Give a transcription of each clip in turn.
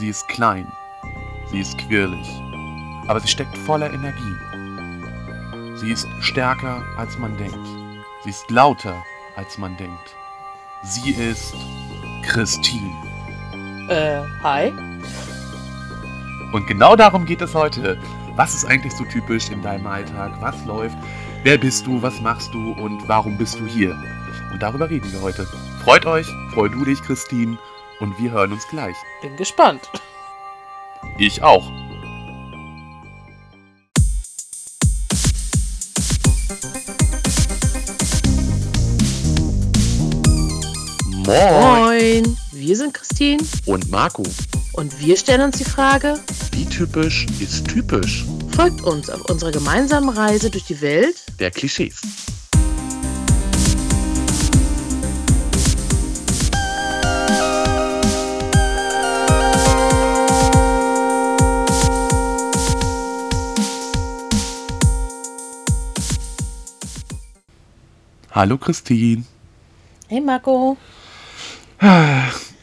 Sie ist klein. Sie ist quirlig. Aber sie steckt voller Energie. Sie ist stärker, als man denkt. Sie ist lauter, als man denkt. Sie ist Christine. Äh, hi. Und genau darum geht es heute. Was ist eigentlich so typisch in deinem Alltag? Was läuft? Wer bist du? Was machst du? Und warum bist du hier? Und darüber reden wir heute. Freut euch, freu du dich, Christine. Und wir hören uns gleich. Bin gespannt. Ich auch. Moin. Moin. Wir sind Christine Und Marco. und wir stellen uns die Frage, Wie typisch ist typisch? folgt uns auf unserer gemeinsamen Reise durch die Welt. Der Klischees. Hallo Christine. Hey Marco.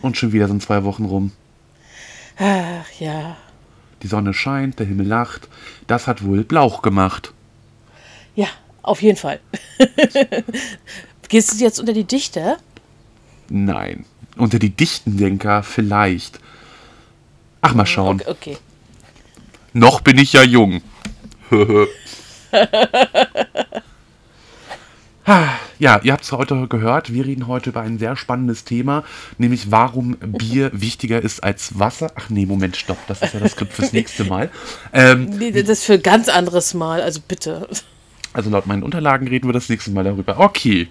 Und schon wieder sind zwei Wochen rum. Ach ja. Die Sonne scheint, der Himmel lacht. Das hat wohl Blauch gemacht. Ja, auf jeden Fall. Gehst du jetzt unter die Dichter? Nein. Unter die Dichtendenker vielleicht. Ach, mal schauen. Okay. okay. Noch bin ich ja jung. Ja, ihr habt es heute gehört. Wir reden heute über ein sehr spannendes Thema, nämlich warum Bier wichtiger ist als Wasser. Ach nee, Moment, stopp. Das ist ja das Skript fürs nächste Mal. Ähm, Nee, das ist für ein ganz anderes Mal, also bitte. also laut meinen Unterlagen reden wir das nächste Mal darüber. Okay.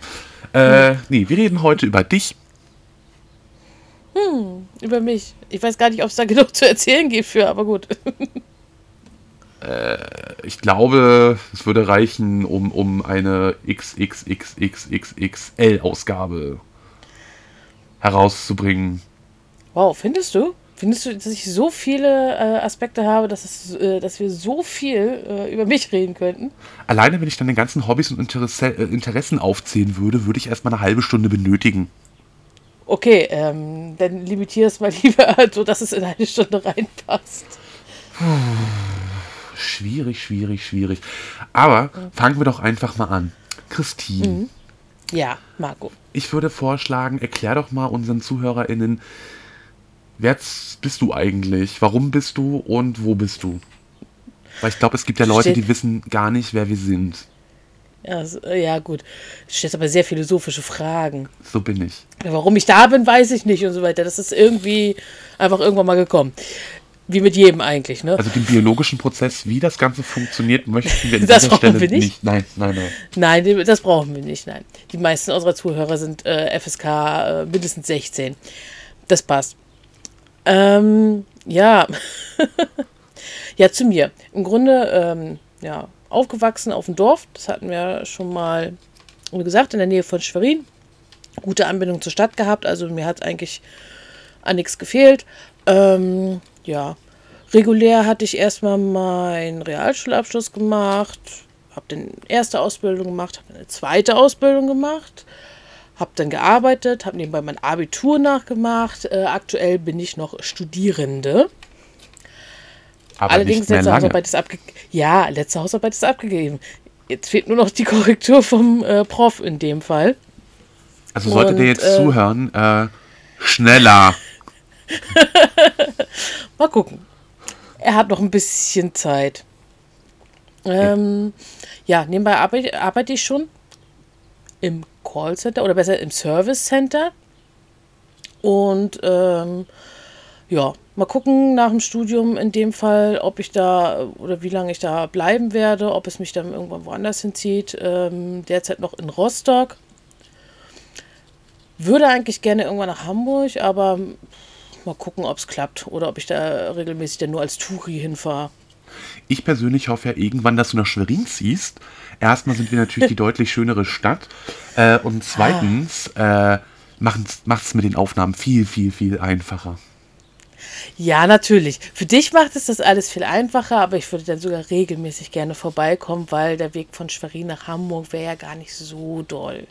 Äh, nee, wir reden heute über dich. Über mich. Ich weiß gar nicht, ob es da genug zu erzählen gibt für, aber gut. Ich glaube, es würde reichen, um, um eine XXXXXXL-Ausgabe herauszubringen. Wow, findest du? Findest du, dass ich so viele äh, Aspekte habe, dass, es, äh, dass wir so viel äh, über mich reden könnten? Alleine, wenn ich dann den ganzen Hobbys und Interesse, äh, Interessen aufzählen würde, würde ich erstmal eine halbe Stunde benötigen. Okay, ähm, dann limitier es mal lieber, so dass es in eine Stunde reinpasst. Schwierig, schwierig, schwierig. Aber fangen wir doch einfach mal an. Christine, Ja, Marco. ich würde vorschlagen, erklär doch mal unseren ZuhörerInnen, wer bist du eigentlich? Warum bist du und wo bist du? Weil ich glaube, es gibt ja Leute, Steht- die wissen gar nicht, wer wir sind. Äh, ja, gut. Du stellst aber sehr philosophische Fragen. So bin ich. Warum ich da bin, weiß ich nicht und so weiter. Das ist irgendwie einfach irgendwann mal gekommen. Wie mit jedem eigentlich, ne? Also den biologischen Prozess, wie das Ganze funktioniert, möchten wir an Das dieser brauchen Stelle wir nicht. Nein, nein, nein. Nein, das brauchen wir nicht, nein. Die meisten unserer Zuhörer sind äh, FSK äh, mindestens 16. Das passt. Ähm, ja. ja, zu mir. Im Grunde, ähm, ja, aufgewachsen auf dem Dorf. Das hatten wir schon mal gesagt, in der Nähe von Schwerin. Gute Anbindung zur Stadt gehabt. Also mir hat eigentlich an nichts gefehlt. Ähm, ja, regulär hatte ich erstmal meinen Realschulabschluss gemacht, habe dann erste Ausbildung gemacht, habe eine zweite Ausbildung gemacht, habe dann gearbeitet, habe nebenbei mein Abitur nachgemacht. Äh, aktuell bin ich noch Studierende. Aber Allerdings letzte. Hausarbeit ist abgegeben. Ja, letzte Hausarbeit ist abgegeben. Jetzt fehlt nur noch die Korrektur vom äh, Prof in dem Fall. Also solltet ihr Und, jetzt äh, zuhören, äh, schneller. Mal gucken. Er hat noch ein bisschen Zeit. Ähm, ja, nebenbei arbeite, arbeite ich schon im Callcenter oder besser im Service Center. Und ähm, ja, mal gucken nach dem Studium in dem Fall, ob ich da oder wie lange ich da bleiben werde, ob es mich dann irgendwann woanders hinzieht. Ähm, derzeit noch in Rostock. Würde eigentlich gerne irgendwann nach Hamburg, aber mal gucken, ob es klappt oder ob ich da regelmäßig dann nur als Touri hinfahre. Ich persönlich hoffe ja irgendwann, dass du nach Schwerin ziehst. Erstmal sind wir natürlich die deutlich schönere Stadt. Äh, und zweitens äh, macht es mit den Aufnahmen viel, viel, viel einfacher. Ja, natürlich. Für dich macht es das alles viel einfacher, aber ich würde dann sogar regelmäßig gerne vorbeikommen, weil der Weg von Schwerin nach Hamburg wäre ja gar nicht so doll.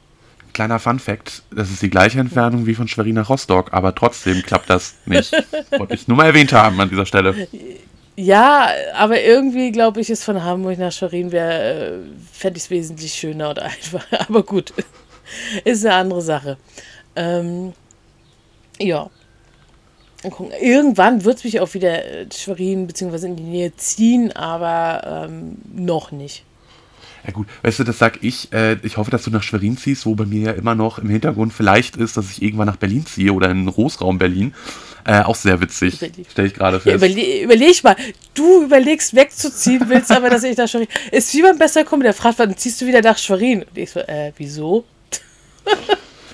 Kleiner Fun Fact, das ist die gleiche Entfernung wie von Schwerin nach Rostock, aber trotzdem klappt das nicht. Wollte ich nur mal erwähnt haben an dieser Stelle. Ja, aber irgendwie glaube ich, ist von Hamburg nach Schwerin wäre, äh, fände ich es wesentlich schöner und einfacher. Aber gut, ist eine andere Sache. Ähm, ja. Irgendwann wird es mich auch wieder äh, Schwerin bzw. in die Nähe ziehen, aber ähm, noch nicht. Ja gut, weißt du, das sag ich. Äh, ich hoffe, dass du nach Schwerin ziehst, wo bei mir ja immer noch im Hintergrund vielleicht ist, dass ich irgendwann nach Berlin ziehe oder in den Großraum Berlin. Äh, auch sehr witzig, stelle ich gerade fest. Ja, überle überleg mal, du überlegst wegzuziehen, willst aber, dass ich nach Schwerin. Ist wie beim besser kommen, der fragt, wann ziehst du wieder nach Schwerin? Und ich so, äh, wieso?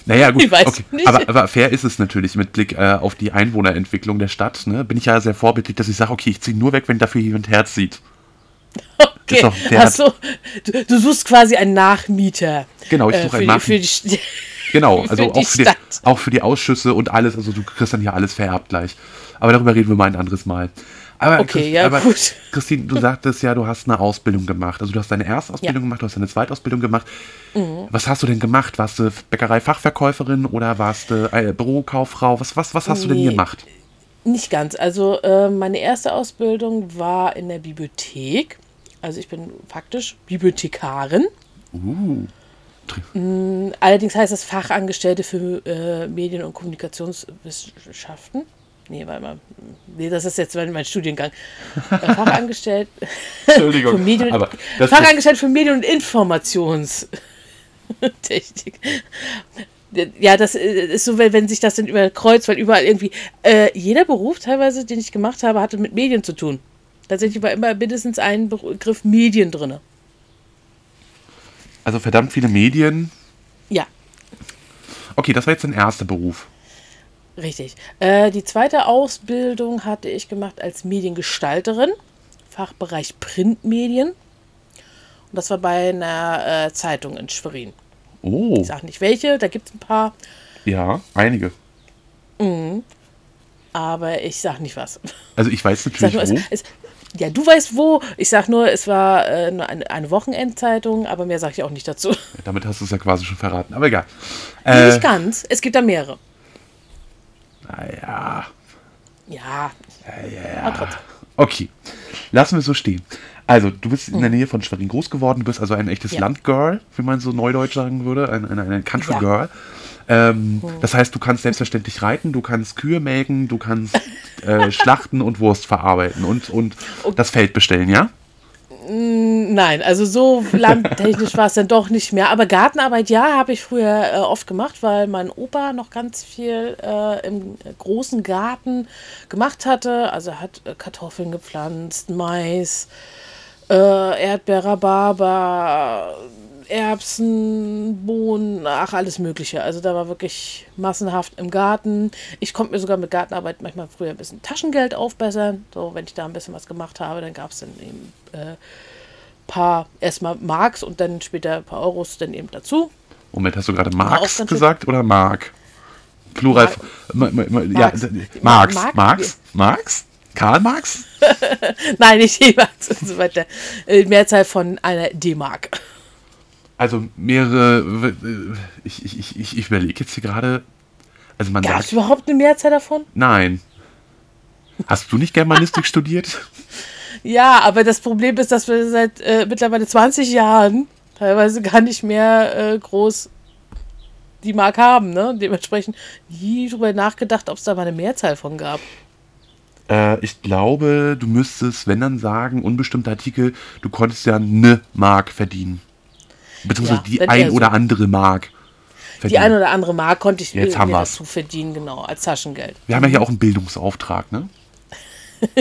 Naja, gut, okay. aber, aber, fair ist es natürlich mit Blick äh, auf die Einwohnerentwicklung der Stadt. Ne? Bin ich ja sehr vorbildlich, dass ich sage, okay, ich ziehe nur weg, wenn dafür jemand herzieht. Okay, Achso, du, du, suchst quasi einen Nachmieter. Genau, ich äh, suche äh, einen Nachmieter. Genau, also auch, für die, auch für die Ausschüsse und alles. Also du kriegst dann hier alles vererbt gleich. Aber darüber reden wir mal ein anderes Mal. Aber, okay, Christ, ja, aber gut. Christine, du sagtest ja, du hast eine Ausbildung gemacht. Also du hast deine Erstausbildung ja. gemacht, du hast deine Zweitausbildung gemacht. Mhm. Was hast du denn gemacht? Warst du Bäckerei-Fachverkäuferin oder warst du äh, Bürokauffrau? Was, was, was hast nee, du denn hier gemacht? Nicht ganz. Also äh, meine erste Ausbildung war in der Bibliothek. Also ich bin faktisch Bibliothekarin. Uh. Mm, allerdings heißt das Fachangestellte für äh, Medien- und Kommunikationswissenschaften. Nee, warte mal. Nee, das ist jetzt mein, mein Studiengang. Äh, Fachangestellt. Entschuldigung. für Medien, aber Fachangestellt für Medien- und Informationstechnik. Ja, das ist so, wenn sich das dann überkreuzt, weil überall irgendwie. Äh, jeder Beruf teilweise, den ich gemacht habe, hatte mit Medien zu tun. Tatsächlich war immer mindestens ein Begriff Medien drin. Also verdammt viele Medien. Ja. Okay, das war jetzt dein erster Beruf. Richtig. Äh, die zweite Ausbildung hatte ich gemacht als Mediengestalterin, Fachbereich Printmedien. Und das war bei einer äh, Zeitung in Schwerin. Oh. Ich sage nicht welche, da gibt es ein paar. Ja, einige. Mhm. Aber ich sage nicht was. Also ich weiß natürlich ich nur, wo. Es, es, ja, du weißt wo. Ich sag nur, es war äh, nur eine, eine, Wochenendzeitung, aber mehr sage ich auch nicht dazu. Ja, damit hast du es ja quasi schon verraten, aber egal. Äh, nicht ganz, es gibt da mehrere. Naja. Ja. Ja, ja. Okay, lassen wir so stehen. Also, du bist in der hm. Nähe von Schwerin groß geworden, du bist also ein echtes ja. Landgirl, wie man so neudeutsch sagen würde, ein, ein, ein Country ja. Ähm, hm. Das heißt, du kannst selbstverständlich reiten, du kannst Kühe melken, du kannst äh, schlachten und Wurst verarbeiten und, und okay. das Feld bestellen, ja? Mm, nein, also so landtechnisch war es dann doch nicht mehr. Aber Gartenarbeit, ja, habe ich früher äh, oft gemacht, weil mein Opa noch ganz viel äh, im großen Garten gemacht hatte. Also er hat äh, Kartoffeln gepflanzt, Mais, äh, Erdbeer, Rhabarber, Erbsen, Bohnen, ach, alles Mögliche. Also da war wirklich massenhaft im Garten. Ich konnte mir sogar mit Gartenarbeit manchmal früher ein bisschen Taschengeld aufbessern. So, wenn ich da ein bisschen was gemacht habe, dann gab es dann eben äh, paar, erstmal Marks und dann später ein paar Euros dann eben dazu. Moment, hast du gerade Marks gesagt oder Mark? Plural. Marx. Ja, Marx. Marx? Marx? Marx? Karl Marx? Nein, nicht D-Marx und so weiter. Äh, Mehrzahl von einer D-Mark. Also mehrere, ich, ich, ich, ich überlege jetzt hier gerade, also man Gab es überhaupt eine Mehrzahl davon? Nein. Hast du nicht Germanistik studiert? Ja, aber das Problem ist, dass wir seit äh, mittlerweile 20 Jahren teilweise gar nicht mehr äh, groß die Mark haben, ne? Dementsprechend nie drüber nachgedacht, ob es da mal eine Mehrzahl von gab. Äh, ich glaube, du müsstest, wenn dann sagen, unbestimmte Artikel, du konntest ja eine Mark verdienen. Beziehungsweise ja, die ein oder so. andere Mark. Verdienen. Die ein oder andere Mark konnte ich Jetzt mir dazu verdienen, genau, als Taschengeld. Wir haben ja hier auch einen Bildungsauftrag, ne?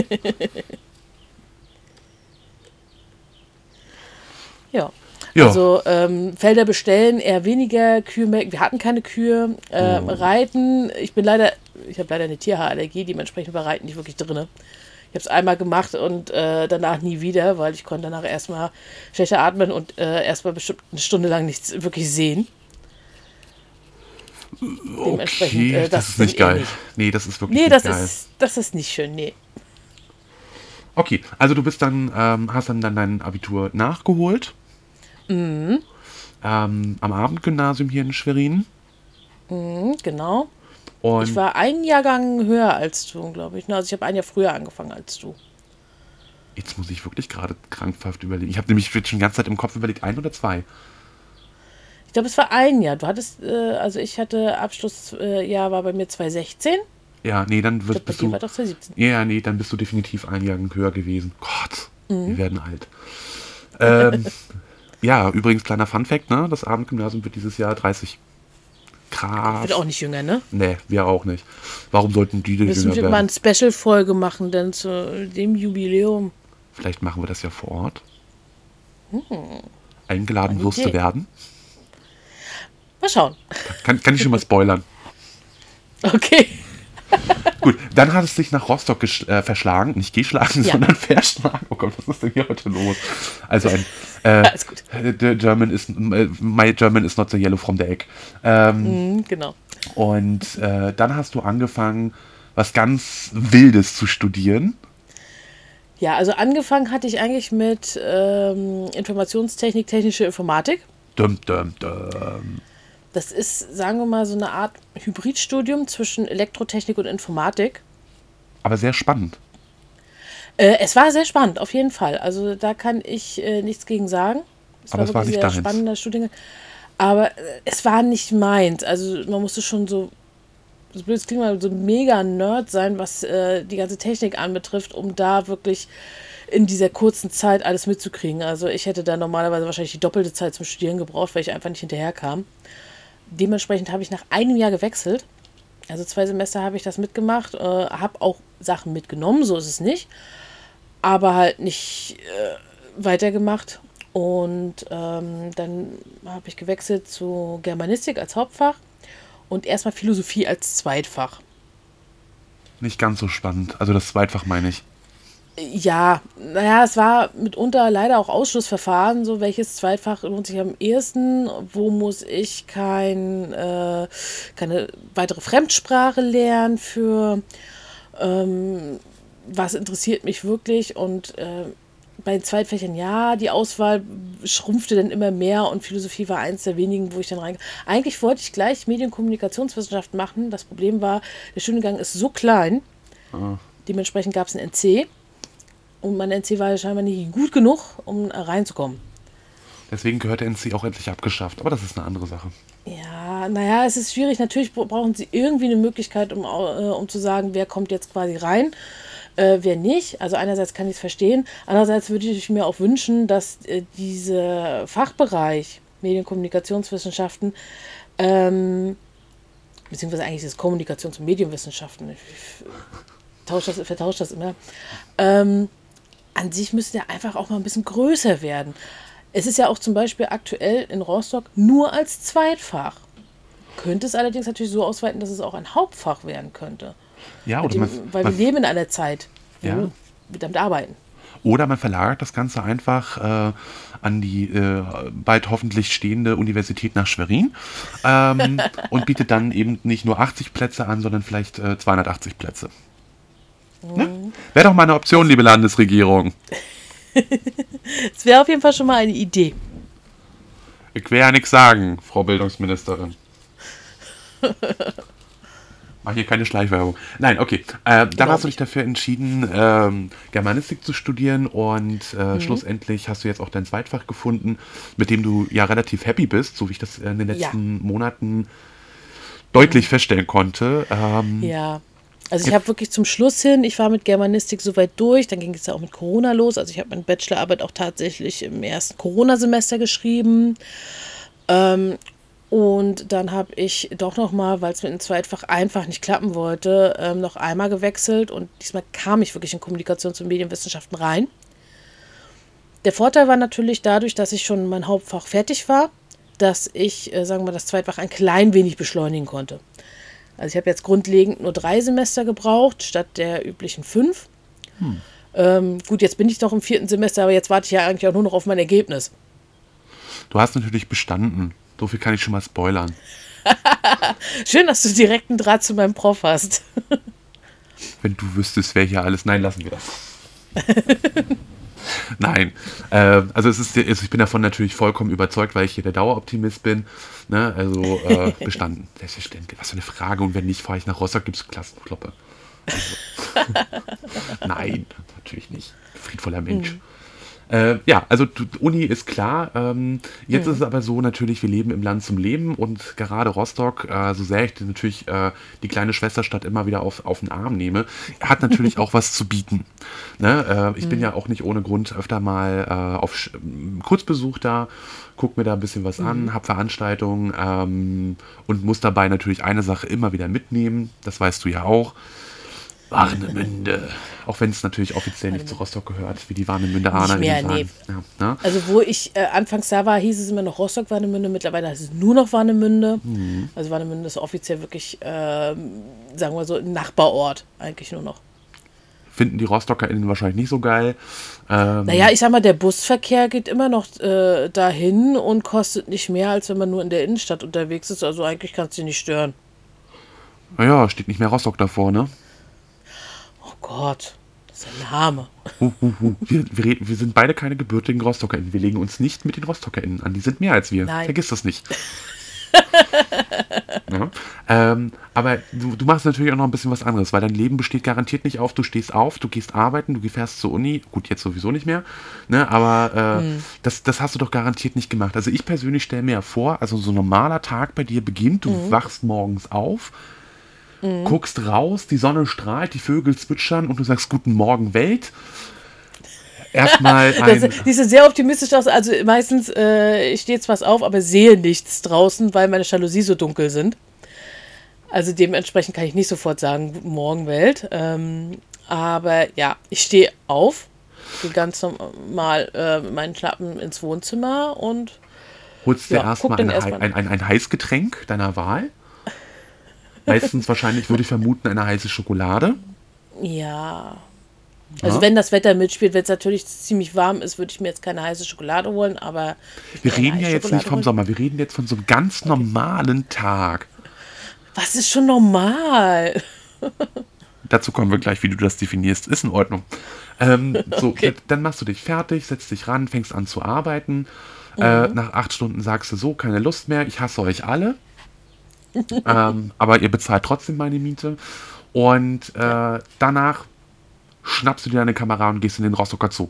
ja. Ja. Also ähm, Felder bestellen, eher weniger, Kühe melken. Wir hatten keine Kühe. Äh, oh. Reiten, ich bin leider, ich habe leider eine Tierhaarallergie, dementsprechend war Reiten nicht wirklich drin. Ich habe es einmal gemacht und äh, danach nie wieder, weil ich konnte danach erstmal schlechter atmen und äh, erstmal bestimmt eine Stunde lang nichts wirklich sehen. Okay, äh, das, das, ist nicht geil. Nicht. Nee, das ist wirklich nee, nicht das geil. Ist, das ist nicht schön, nee. Okay, also du bist dann, ähm, hast dann, dann dein Abitur nachgeholt. Mhm. ähm, am Abendgymnasium hier in Schwerin. Mhm, genau. Und Ich war einen Jahrgang höher als du, glaube ich. ne? Also ich habe ein Jahr früher angefangen als du. jetzt muss ich wirklich gerade krankhaft überlegen. Ich habe nämlich schon die ganze Zeit im Kopf überlegt, ein oder zwei. Ich glaube, es war ein Jahr. Du hattest, äh, also ich hatte Abschlussjahr, äh, war bei mir 2016. Ja, nee, dann wirst, glaube, bei bist du. war doch 2017. Ja, nee, dann bist du definitiv ein Jahr höher gewesen. Gott, Mhm. wir werden alt. Ähm, ja, übrigens, kleiner Funfact, ne? Das Abendgymnasium wird dieses Jahr 30. Krass. Wird auch nicht jünger, ne? Nee, wir auch nicht. Warum sollten die denn Wir müssen jünger mal werden? eine Special-Folge machen, denn zu dem Jubiläum. Vielleicht machen wir das ja vor Ort. Eingeladen Eine wirst du werden. Mal schauen. Kann, kann ich schon mal spoilern. Okay. Gut, dann hat es sich nach Rostock äh, verschlagen, nicht geschlagen, Ja. sondern verschlagen. Oh Gott, was ist denn hier heute los? Also ein äh, Alles gut. the German is äh, my German is not so yellow from the egg. Ähm, Mhm, genau. Und äh, dann hast du angefangen, was ganz Wildes zu studieren. Ja, also angefangen hatte ich eigentlich mit ähm, Informationstechnik, technische Informatik. Dum, dum, dum. Das ist, sagen wir mal, so eine Art Hybridstudium zwischen Elektrotechnik und Informatik. Aber sehr spannend. Äh, es war sehr spannend, auf jeden Fall. Also da kann ich äh, nichts gegen sagen. Es Aber es war nicht sehr deins. spannender Studiengang. Aber äh, es war nicht meins. Also man musste schon so, so blöd klingt, mal so mega Nerd sein, was äh, die ganze Technik anbetrifft, um da wirklich in dieser kurzen Zeit alles mitzukriegen. Also ich hätte da normalerweise wahrscheinlich die doppelte Zeit zum Studieren gebraucht, weil ich einfach nicht hinterherkam. Dementsprechend habe ich nach einem Jahr gewechselt. Also zwei Semester habe ich das mitgemacht, äh, habe auch Sachen mitgenommen, so ist es nicht, aber halt nicht äh, weitergemacht. Und ähm, dann habe ich gewechselt zu Germanistik als Hauptfach und erstmal Philosophie als Zweitfach. Nicht ganz so spannend. Also das Zweitfach meine ich. Ja, naja, es war mitunter leider auch Ausschlussverfahren, so welches Zweitfach lohnt sich am ehesten, wo muss ich kein, äh, keine weitere Fremdsprache lernen für, ähm, was interessiert mich wirklich und äh, bei den Zweitfächern ja, die Auswahl schrumpfte dann immer mehr und Philosophie war eins der wenigen, wo ich dann rein. Eigentlich wollte ich gleich Medienkommunikationswissenschaft machen. Das Problem war, der Studiengang ist so klein, dementsprechend gab es ein NC und mein NC war scheinbar nicht gut genug, um reinzukommen. Deswegen gehört der NC auch endlich abgeschafft. Aber das ist eine andere Sache. Ja, naja, es ist schwierig. Natürlich bra- brauchen sie irgendwie eine Möglichkeit, um, äh, um zu sagen, wer kommt jetzt quasi rein, äh, wer nicht. Also einerseits kann ich es verstehen, andererseits würde ich mir auch wünschen, dass äh, dieser Fachbereich Medienkommunikationswissenschaften, ähm, beziehungsweise eigentlich ist es Kommunikations- und Medienwissenschaften, ich, ich tausche das, vertausche das immer, ähm, an sich müsste der einfach auch mal ein bisschen größer werden. Es ist ja auch zum Beispiel aktuell in Rostock nur als Zweitfach. Könnte es allerdings natürlich so ausweiten, dass es auch ein Hauptfach werden könnte. Ja, oder dem, man, weil wir man, leben in einer Zeit, wo Ja. wir damit arbeiten. oder man verlagert das Ganze einfach äh, an die äh, bald hoffentlich stehende Universität nach Schwerin ähm, und bietet dann eben nicht nur 80 Plätze an, sondern vielleicht äh, 280 Plätze. Ne? Wäre doch mal eine Option, liebe Landesregierung. Es wäre auf jeden Fall schon mal eine Idee. Ich will ja nichts sagen, Frau Bildungsministerin. Mach hier keine Schleichwerbung. Nein, okay. Äh, dann hast du dich dafür entschieden, ähm, Germanistik zu studieren und äh, Mhm. schlussendlich hast du jetzt auch dein Zweitfach gefunden, mit dem du ja relativ happy bist, so wie ich das in den Ja. Mhm. letzten Monaten deutlich feststellen konnte. Ähm, Ja. Also ich habe wirklich zum Schluss hin, ich war mit Germanistik soweit durch, dann ging es ja auch mit Corona los. Also ich habe meine Bachelorarbeit auch tatsächlich im ersten Corona-Semester geschrieben. Ähm, und dann habe ich doch noch mal, weil es mit dem Zweitfach einfach nicht klappen wollte, ähm, noch einmal gewechselt und diesmal kam ich wirklich in Kommunikations- und Medienwissenschaften rein. Der Vorteil war natürlich dadurch, dass ich schon mein Hauptfach fertig war, dass ich, äh, sagen wir mal, das Zweitfach ein klein wenig beschleunigen konnte. Also ich habe jetzt grundlegend nur drei Semester gebraucht, statt der üblichen fünf. Ähm, gut, jetzt bin ich doch im vierten Semester, aber jetzt warte ich ja eigentlich auch nur noch auf mein Ergebnis. Du hast natürlich bestanden. So viel kann ich schon mal spoilern. Schön, dass du direkt einen Draht zu meinem Prof hast. Wenn du wüsstest, wer hier alles. Nein, lassen wir das. Nein. Äh, also es ist, also ich bin davon natürlich vollkommen überzeugt, weil ich hier der Daueroptimist bin. Ne? Also äh, bestanden. Selbstverständlich. Was für eine Frage. Und wenn nicht, fahre ich nach Rostock, gibt es Klassenkloppe. Also. Nein, natürlich nicht. Friedvoller Mensch. Mhm. Äh, ja, also Uni ist klar. Ähm, jetzt mhm. ist es aber so natürlich, wir leben im Land zum Leben und gerade Rostock, äh, so sehr ich natürlich äh, die kleine Schwesterstadt immer wieder auf, auf den Arm nehme, hat natürlich auch was zu bieten. Ne? Äh, ich mhm. bin ja auch nicht ohne Grund öfter mal äh, auf Kurzbesuch da, guck mir da ein bisschen was mhm. an, habe Veranstaltungen ähm, und muss dabei natürlich eine Sache immer wieder mitnehmen. Das weißt du ja auch. Warnemünde. Auch wenn es natürlich offiziell nicht zu Rostock gehört, wie die Warnemünde-Aner. Nee. Ja, ne? Also wo ich äh, anfangs da war, hieß es immer noch Rostock-Warnemünde. Mittlerweile heißt es nur noch Warnemünde. Mhm. Also Warnemünde ist offiziell wirklich, äh, sagen wir so, ein Nachbarort eigentlich nur noch. Finden die RostockerInnen wahrscheinlich nicht so geil. Ähm, naja, ich sag mal, der Busverkehr geht immer noch äh, dahin und kostet nicht mehr, als wenn man nur in der Innenstadt unterwegs ist. Also eigentlich kannst du nicht stören. Naja, steht nicht mehr Rostock davor, ne? Gott, das ist ein Name. Uh, uh, uh. Wir, wir, wir, sind beide keine gebürtigen RostockerInnen. Wir legen uns nicht mit den RostockerInnen an. Die sind mehr als wir. Nein. Vergiss das nicht. ja. ähm, aber du, du, machst natürlich auch noch ein bisschen was anderes, weil dein Leben besteht garantiert nicht auf, du stehst auf, du gehst arbeiten, du fährst zur Uni, gut, jetzt sowieso nicht mehr, ne, aber äh, hm. das, das hast du doch garantiert nicht gemacht. Also ich persönlich stelle mir vor, also so ein normaler Tag bei dir beginnt, du hm. wachst morgens auf, mhm. guckst raus, die Sonne strahlt, die Vögel zwitschern und du sagst Guten Morgen Welt. Erstmal ein. Das, die ist sehr optimistisch aus. Also meistens, äh, ich stehe jetzt was auf, aber sehe nichts draußen, weil meine Jalousie so dunkel sind. Also dementsprechend kann ich nicht sofort sagen, Guten Morgen Welt. Ähm, aber ja, ich stehe auf, gehe ganz normal äh, mit meinen Schlappen ins Wohnzimmer und holst dir ja, erstmal ein, erst ein, ein, ein Heißgetränk deiner Wahl. Meistens wahrscheinlich, würde ich vermuten, eine heiße Schokolade. Ja. Also ja. wenn das Wetter mitspielt, wenn es natürlich ziemlich warm ist, würde ich mir jetzt keine heiße Schokolade holen, aber. Wir reden ja jetzt nicht vom holen. Sommer, wir reden jetzt von so einem ganz normalen Tag. Was ist schon normal? Dazu kommen wir gleich, wie du das definierst. Ist in Ordnung. Ähm, so, okay. dann machst du dich fertig, setzt dich ran, fängst an zu arbeiten. Äh, mhm. Äh, nach acht Stunden sagst du so, keine Lust mehr, ich hasse euch alle ähm, aber ihr bezahlt trotzdem meine Miete. Und äh, danach schnappst du dir deine Kamera und gehst in den Rostocker Zoo.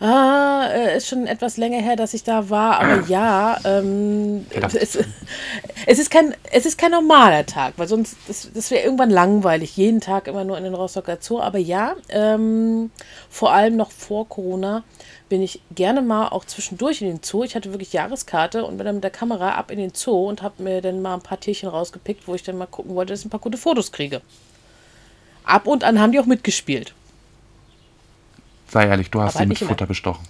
Ah, äh, ist schon etwas länger her, dass ich da war, aber ja, ähm, es, es, ist kein, es ist kein normaler Tag, weil sonst, das, das wäre irgendwann langweilig, jeden Tag immer nur in den Rostocker Zoo, aber ja, ähm, vor allem noch vor Corona bin ich gerne mal auch zwischendurch in den Zoo. Ich hatte wirklich Jahreskarte und bin dann mit der Kamera ab in den Zoo und habe mir dann mal ein paar Tierchen rausgepickt, wo ich dann mal gucken wollte, dass ich ein paar gute Fotos kriege. Ab und an haben die auch mitgespielt. Sei ehrlich, du hast sie halt mit Futter bestochen.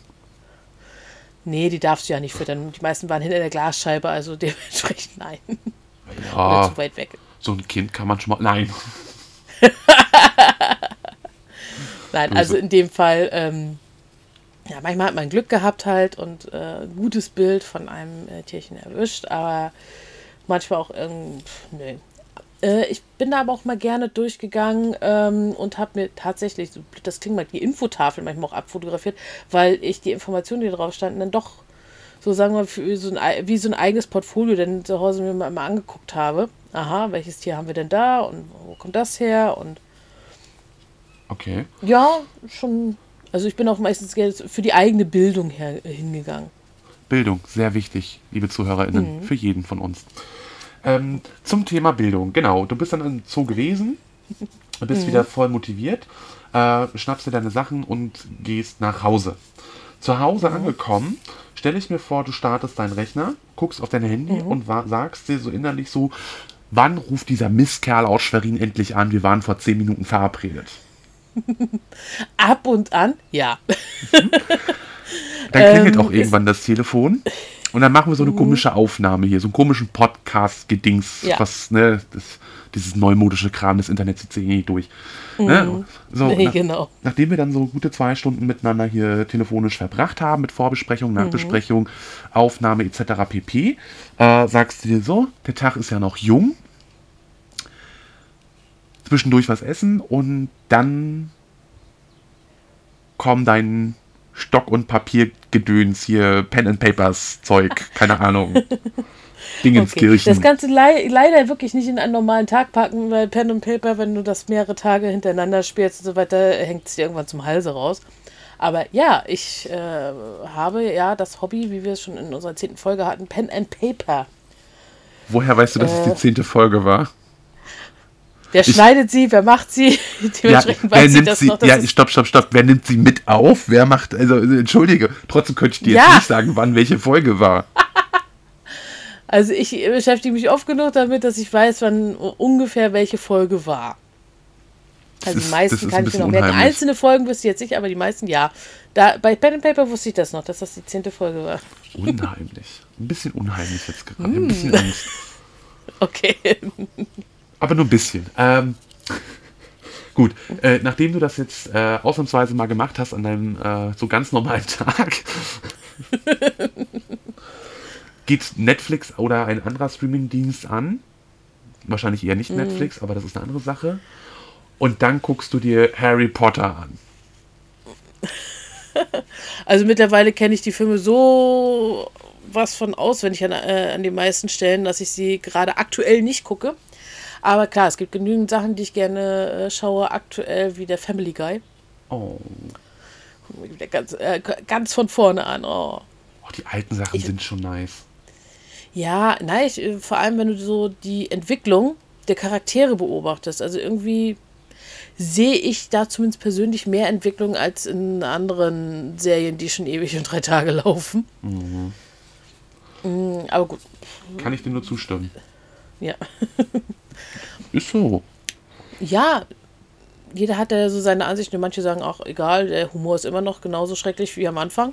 Nee, die darfst du ja nicht füttern. Die meisten waren hinter der Glasscheibe, also dementsprechend nein. Ja, Oder zu weit weg. So ein Kind kann man schon mal. Nein. nein, also in dem Fall ähm, ja, manchmal hat man Glück gehabt halt und äh, ein gutes Bild von einem äh, Tierchen erwischt, aber manchmal auch irgendwie, nö. Äh, ich bin da aber auch mal gerne durchgegangen ähm, und habe mir tatsächlich, so das klingt mal, die Infotafel manchmal auch abfotografiert, weil ich die Informationen, die drauf standen, dann doch so sagen wir für so ein, wie so ein eigenes Portfolio dann zu Hause mir mal, mal angeguckt habe. Aha, welches Tier haben wir denn da und wo kommt das her und Okay. Ja, schon also ich bin auch meistens für die eigene Bildung her, äh, hingegangen. Bildung, sehr wichtig, liebe ZuhörerInnen, mhm. für jeden von uns. Ähm, zum Thema Bildung, genau. Du bist dann im Zoo gewesen, bist mhm. wieder voll motiviert, äh, schnappst dir deine Sachen und gehst nach Hause. Zu Hause mhm. angekommen, stelle ich mir vor, du startest deinen Rechner, guckst auf dein Handy mhm. und sagst dir so innerlich so, wann ruft dieser Mistkerl aus Schwerin endlich an? Wir waren vor zehn Minuten verabredet. Ab und an, ja. Dann klingelt ähm, auch irgendwann das Telefon. Und dann machen wir so eine mhm. komische Aufnahme hier, so einen komischen Podcast-Gedings, ja. was, ne, das, dieses neumodische Kram des Internets zieht sich eh nicht durch. Ne? Mhm. Ne? So, nee, nach, genau. Nachdem wir dann so gute zwei Stunden miteinander hier telefonisch verbracht haben, mit Vorbesprechung, Nachbesprechung, mhm. Aufnahme etc. pp, äh, sagst du dir so, der Tag ist ja noch jung, zwischendurch was essen und dann komm, dein Stock- und Papiergedöns hier, Pen and Papers Zeug, keine Ahnung. Dingenskirchen. Okay. Das Ganze le leider wirklich nicht in einen normalen Tag packen, weil Pen und Paper, wenn du das mehrere Tage hintereinander spielst und so weiter, hängt es dir irgendwann zum Halse raus. Aber ja, ich äh, habe ja das Hobby, wie wir es schon in unserer zehnten Folge hatten, Pen and Paper. Woher weißt du, dass äh, es die zehnte Folge war? Wer ich, schneidet sie? Wer macht sie? Dementsprechend ja, weiß nimmt sie, noch, ja, stopp, stopp, stopp. Wer nimmt sie mit auf? Wer macht, also, entschuldige, trotzdem könnte ich dir ja. jetzt nicht sagen, wann welche Folge war. Also ich beschäftige mich oft genug damit, dass ich weiß, wann ungefähr welche Folge war. Also ist, die meisten kann ich mir noch merken. Einzelne Folgen wüsste ich jetzt nicht, aber die meisten ja. Da, bei Pen and Paper wusste ich das noch, dass das die zehnte Folge war. Unheimlich. Ein bisschen unheimlich jetzt gerade. Ein bisschen Angst. Okay. Aber nur ein bisschen. Ähm, gut, äh, nachdem du das jetzt äh, ausnahmsweise mal gemacht hast an deinem äh, so ganz normalen Tag, geht Netflix oder ein anderer Streamingdienst an. Wahrscheinlich eher nicht mhm. Netflix, aber das ist eine andere Sache. Und dann guckst du dir Harry Potter an. Also mittlerweile kenne ich die Filme so was von auswendig an, äh, an den meisten Stellen, dass ich sie gerade aktuell nicht gucke. Aber klar, es gibt genügend Sachen, die ich gerne äh, schaue, aktuell wie der Family Guy. Oh. Ganz, äh, ganz von vorne an. Oh. oh die alten Sachen ich, sind schon nice. Ja, nein, ich, äh, vor allem wenn du so die Entwicklung der Charaktere beobachtest. Also irgendwie sehe ich da zumindest persönlich mehr Entwicklung als in anderen Serien, die schon ewig und drei Tage laufen. Mhm. Mm, aber gut. Kann ich dir nur zustimmen. Ja. Ist so. Ja, jeder hat ja so seine Ansicht. Und manche sagen auch, egal, der Humor ist immer noch genauso schrecklich wie am Anfang.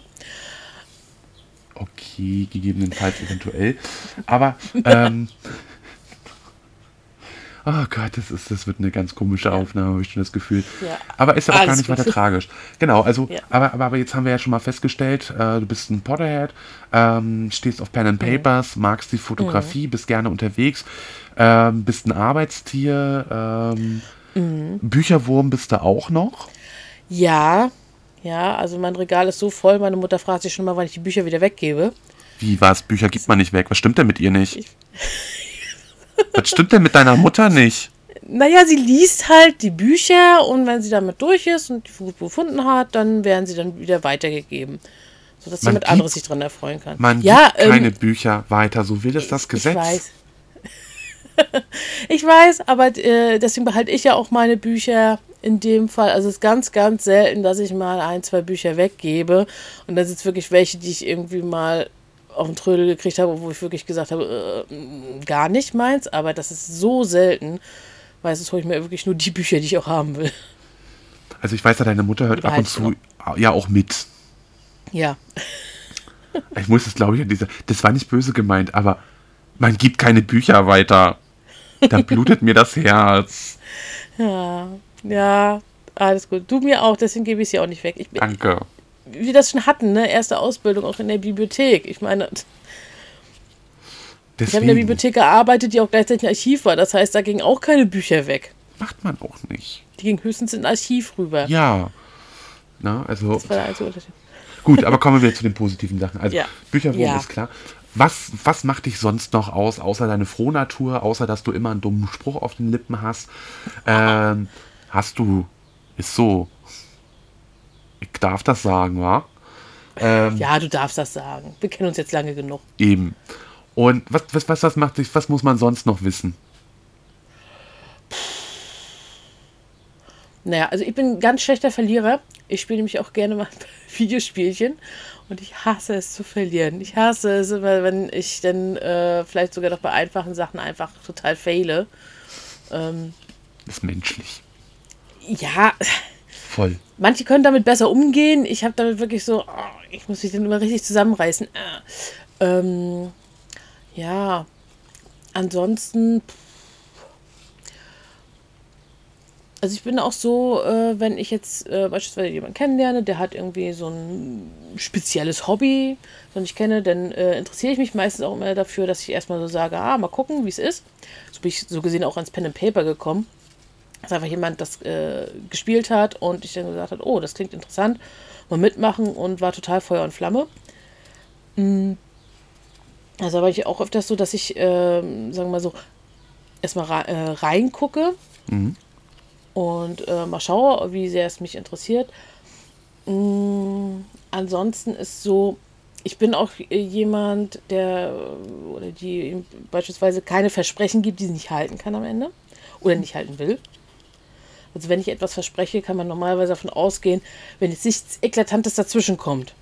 Okay, gegebenenfalls eventuell. Aber, ähm, oh Gott, das, ist, das wird eine ganz komische Aufnahme, habe ich schon das Gefühl. Ja. Aber ist ja auch Alles gar nicht weiter tragisch. Genau, also, ja. aber, aber, aber jetzt haben wir ja schon mal festgestellt, äh, du bist ein Potterhead, ähm, stehst auf Pen and mhm. Papers, mhm. magst die Fotografie, mhm. bist gerne unterwegs, ähm, bist ein Arbeitstier, ähm, mhm. Bücherwurm bist du auch noch? Ja, ja, also mein Regal ist so voll, meine Mutter fragt sich schon mal, wann ich die Bücher wieder weggebe. Wie was? Bücher gibt man nicht weg. Was stimmt denn mit ihr nicht? was stimmt denn mit deiner Mutter nicht? Naja, sie liest halt die Bücher und wenn sie damit durch ist und die gut befunden hat, dann werden sie dann wieder weitergegeben. Sodass man jemand anderes sich dran erfreuen kann. Man ja, gibt ähm, keine Bücher weiter, so will es das Gesetz. Ich weiß. ich weiß, aber äh, deswegen behalte ich ja auch meine Bücher in dem Fall. Also es ist ganz, ganz selten, dass ich mal ein, zwei Bücher weggebe. Und das sind wirklich welche, die ich irgendwie mal auf den Trödel gekriegt habe, wo ich wirklich gesagt habe, äh, gar nicht meins. Aber das ist so selten, weil es hole ich mir wirklich nur die Bücher, die ich auch haben will. Also ich weiß ja, deine Mutter hört ab und zu noch. ja auch mit. Ja. Ich muss es, glaube ich, an dieser. Das war nicht böse gemeint, aber man gibt keine Bücher weiter. Dann blutet mir das Herz. Ja. Ja, alles gut. Du mir auch, deswegen gebe ich sie auch nicht weg. Ich, Danke. Wie wir das schon hatten, ne? Erste Ausbildung auch in der Bibliothek. Ich meine, Deswegen. ich habe in der Bibliothek gearbeitet, die auch gleichzeitig ein Archiv war. Das heißt, da gingen auch keine Bücher weg. Macht man auch nicht. Die gingen höchstens in ein Archiv rüber. Ja. Na, also. Das war der einzige Unterschied. Gut, aber kommen wir zu den positiven Sachen. Also, ja. Bücherwurm ja. ist klar. Was, was macht dich sonst noch aus, außer deine Frohnatur, außer dass du immer einen dummen Spruch auf den Lippen hast? Ähm, Hast du. Ist so. Ich darf das sagen, wa? Ähm, ja, du darfst das sagen. Wir kennen uns jetzt lange genug. Eben. Und was, was, was, was macht dich, was muss man sonst noch wissen? Naja, also ich bin ein ganz schlechter Verlierer. Ich spiele nämlich auch gerne mal Videospielchen und ich hasse es zu verlieren. Ich hasse es immer, wenn ich dann äh, vielleicht sogar noch bei einfachen Sachen einfach total fehle. Ähm, ist menschlich ja. Voll. Manche können damit besser umgehen. Ich habe damit wirklich so, oh, ich muss mich dann immer richtig zusammenreißen. Äh, ähm, ja. Ansonsten. Also ich bin auch so, äh, wenn ich jetzt äh, beispielsweise jemanden kennenlerne, der hat irgendwie so ein spezielles Hobby, das ich kenne, dann äh, interessiere ich mich meistens auch immer dafür, dass ich erstmal so sage, ah, mal gucken, wie es ist. So bin ich so gesehen auch ans Pen and Paper gekommen dass einfach jemand das äh, gespielt hat und ich dann gesagt habe, oh, das klingt interessant, mal mitmachen und war total Feuer und Flamme. Mm. Also war ich auch öfters so, dass ich, äh, sagen wir mal so, erstmal äh, reingucke mhm. Und äh, mal schaue, wie sehr es mich interessiert. Mm, ansonsten ist so, ich bin auch jemand, der oder die beispielsweise keine Versprechen gibt, die sie nicht halten kann am Ende oder nicht halten will. Also wenn ich etwas verspreche, kann man normalerweise davon ausgehen, wenn jetzt nichts Eklatantes dazwischen kommt.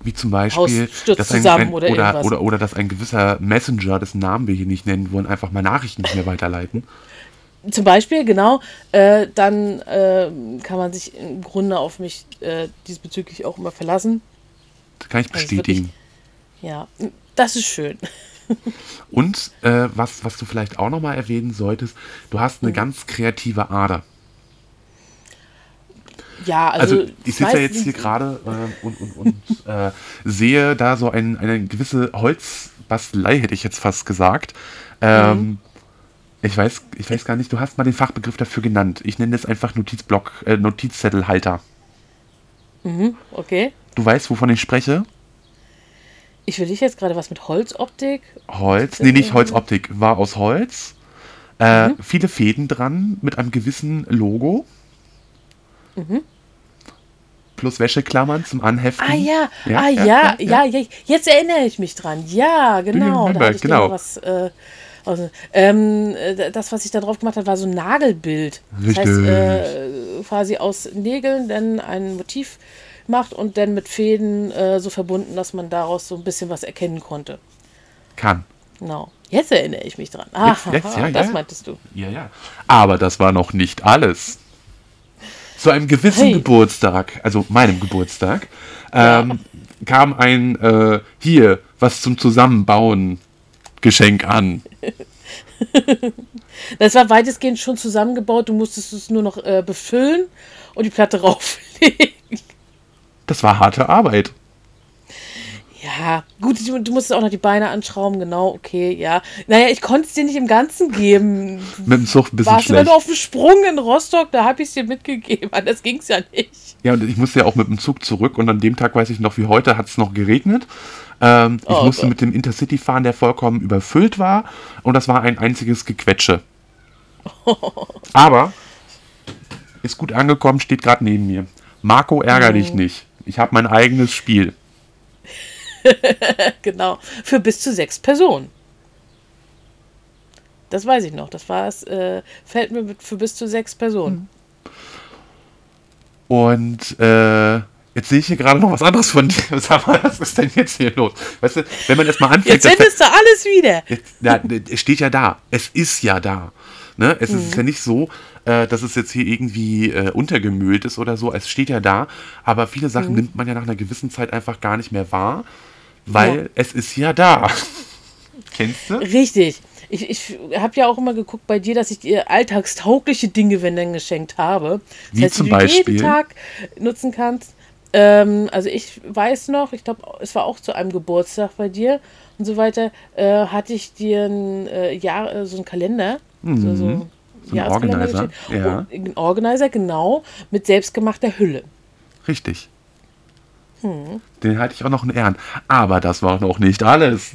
Wie zum Beispiel, dass ein, ein, oder, oder, oder, oder, dass ein gewisser Messenger, dessen Namen wir hier nicht nennen wollen, einfach mal Nachrichten nicht mehr weiterleiten. Zum Beispiel, genau, äh, dann äh, kann man sich im Grunde auf mich äh, diesbezüglich auch immer verlassen. Das kann ich bestätigen. Also wirklich, ja, das ist schön. Und äh, was, was du vielleicht auch nochmal erwähnen solltest, du hast eine mhm. ganz kreative Ader. Ja, also, also ich sitze ja jetzt hier gerade äh, und, und, und äh, sehe da so ein, eine gewisse Holzbastelei, hätte ich jetzt fast gesagt. Ähm, mhm. Ich weiß, ich weiß gar nicht, du hast mal den Fachbegriff dafür genannt. Ich nenne es einfach Notizblock, äh, Notizzettelhalter. Mhm, okay. Du weißt, wovon ich spreche? Ich will dich jetzt gerade was mit Holzoptik. Holz? Nee, nicht Holzoptik. War aus Holz. Äh, mhm. Viele Fäden dran mit einem gewissen Logo. Mhm plus Wäscheklammern zum Anheften. Ah ja, ja ah ja, ja, ja, ja, jetzt erinnere ich mich dran. Ja, genau. Da hatte ich genau. Was, äh, also, ähm, äh, das, was ich da drauf gemacht habe, war so ein Nagelbild. Richtig. Das heißt, äh, quasi aus Nägeln dann ein Motiv macht und dann mit Fäden äh, so verbunden, dass man daraus so ein bisschen was erkennen konnte. Kann. Genau. Jetzt erinnere ich mich dran. Ah, jetzt, jetzt, ja, das ja. meintest du. Ja, ja. Aber das war noch nicht alles zu einem gewissen hey. Geburtstag, also meinem Geburtstag, ähm, ja. kam ein äh, hier was zum Zusammenbauen Geschenk an. Das war weitestgehend schon zusammengebaut. Du musstest es nur noch äh, befüllen und die Platte rauflegen. Das war harte Arbeit. Ja, gut, du, du musstest auch noch die Beine anschrauben, genau, okay, ja. Naja, ich konnte es dir nicht im Ganzen geben. Mit dem Zug ein bisschen Warst schlecht. du auf dem Sprung in Rostock, da habe ich es dir mitgegeben, das ging es ja nicht. Ja, und ich musste ja auch mit dem Zug zurück und an dem Tag, weiß ich noch, wie heute, hat es noch geregnet. Ähm, ich oh, musste Gott. mit dem Intercity fahren, der vollkommen überfüllt war und das war ein einziges Gequetsche. Aber ist gut angekommen, steht gerade neben mir. Marco, ärger oh. dich nicht. Ich habe mein eigenes Spiel. genau. Für bis zu sechs Personen. Das weiß ich noch. Das war es, äh, fällt mir für bis zu sechs Personen. Und äh, jetzt sehe ich hier gerade noch was anderes von dir. Sag mal, was ist denn jetzt hier los? Weißt du, wenn man erstmal anfängt. Jetzt findest du alles wieder. Jetzt, es steht ja da. Es ist ja da. Ne? Es mhm. ist ja nicht so, äh, dass es jetzt hier irgendwie äh, untergemühlt ist oder so. Es steht ja da, aber viele Sachen mhm. nimmt man ja nach einer gewissen Zeit einfach gar nicht mehr wahr weil ja. es ist ja da. Kennst du? Richtig. Ich, ich habe ja auch immer geguckt bei dir, dass ich dir alltagstaugliche Dinge, wenn dann geschenkt habe. Das Wie heißt, zum die Beispiel? jeden Tag nutzen kannst. Ähm, also ich weiß noch, ich glaube, es war auch zu einem Geburtstag bei dir und so weiter, äh, hatte ich dir ein äh, Jahr, äh, so einen Kalender, mhm. so, so, so ein Organizer. Ja. ein Organizer, genau, mit selbstgemachter Hülle. Richtig. Hm. Den halte ich auch noch in Ehren. Aber das war noch nicht alles.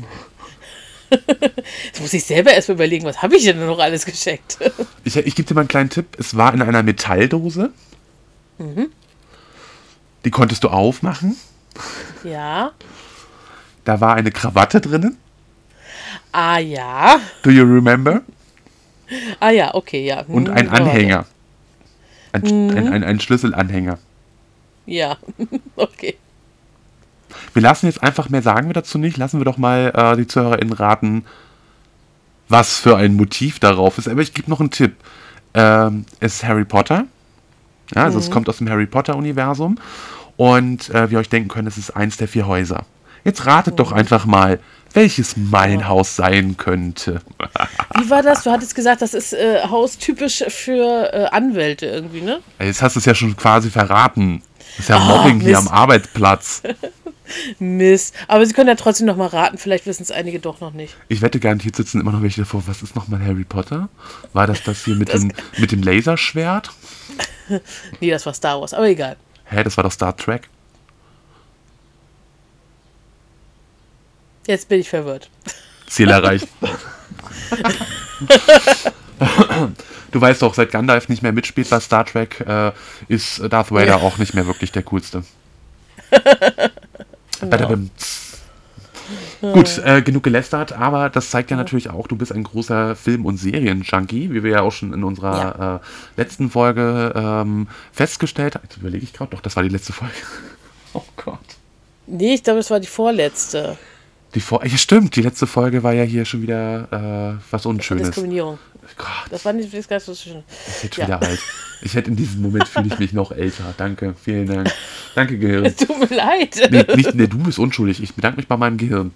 Jetzt muss ich selber erst mal überlegen, was habe ich denn noch alles geschenkt? ich, ich gebe dir mal einen kleinen Tipp. Es war in einer Metalldose. Mhm. Die konntest du aufmachen. Ja. Da war eine Krawatte drinnen. Ah ja. Do you remember? Ah ja, okay, ja. Und ein hm, Anhänger. Ein, mhm. ein, ein, ein Schlüsselanhänger. Ja, okay. Wir lassen jetzt einfach mehr sagen wir dazu nicht. Lassen wir doch mal äh, die ZuhörerInnen raten, was für ein Motiv darauf ist. Aber ich gebe noch einen Tipp. Ähm, es ist Harry Potter. Ja, also mhm. es kommt aus dem Harry Potter-Universum. Und äh, wie ihr euch denken könnt, es ist eins der vier Häuser. Jetzt ratet mhm. doch einfach mal, welches mein Haus sein könnte. Wie war das? Du hattest gesagt, das ist äh, haustypisch für äh, Anwälte irgendwie, ne? Jetzt hast du es ja schon quasi verraten. Das ist ja oh, Mobbing Mist. hier am Arbeitsplatz. Mist. Aber Sie können ja trotzdem noch mal raten. Vielleicht wissen es einige doch noch nicht. Ich wette, garantiert sitzen immer noch welche davor. Was ist nochmal Harry Potter? War das das hier mit, dem, mit dem Laserschwert? Nee, das war Star Wars. Aber egal. Hä, das war doch Star Trek. Jetzt bin ich verwirrt. Ziel erreicht. du weißt doch, seit Gandalf nicht mehr mitspielt bei Star Trek, äh, ist Darth Vader Ja. auch nicht mehr wirklich der coolste. Badabim. Gut, äh, genug gelästert, aber das zeigt ja natürlich auch, du bist ein großer Film- und Serien-Junkie, wie wir ja auch schon in unserer äh, letzten Folge ähm, festgestellt haben. Jetzt überlege ich gerade, doch, das war die letzte Folge. Oh Gott. Nee, ich glaube, das war die vorletzte. Die Vor ja, stimmt, die letzte Folge war ja hier schon wieder äh, was Unschönes. Diskriminierung. Gott, Das war nicht schön. ich hätte Ja. wieder alt. Ich hätte in diesem Moment fühle ich mich noch älter. Danke, vielen Dank. Danke, Gehirn. Es tut mir leid. Nee, nicht, nee, du bist unschuldig. Ich bedanke mich bei meinem Gehirn.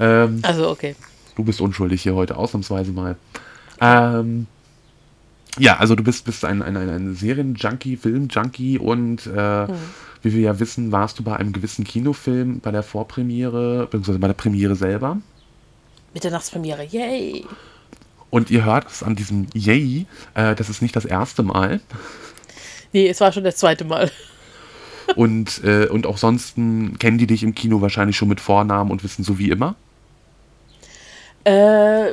Ähm, Also, okay. du bist unschuldig hier heute, ausnahmsweise mal. Ähm, ja, also du bist, bist ein, ein, ein, ein Serien-Junkie, Film-Junkie und äh, wie wir ja wissen, warst du bei einem gewissen Kinofilm bei der Vorpremiere, beziehungsweise bei der Premiere selber. Mitternachtspremiere. Yay. Und ihr hört es an diesem Yay, äh, das ist nicht das erste Mal. Nee, es war schon das zweite Mal. Und, äh, und auch sonst m, kennen die dich im Kino wahrscheinlich schon mit Vornamen und wissen so wie immer. Äh,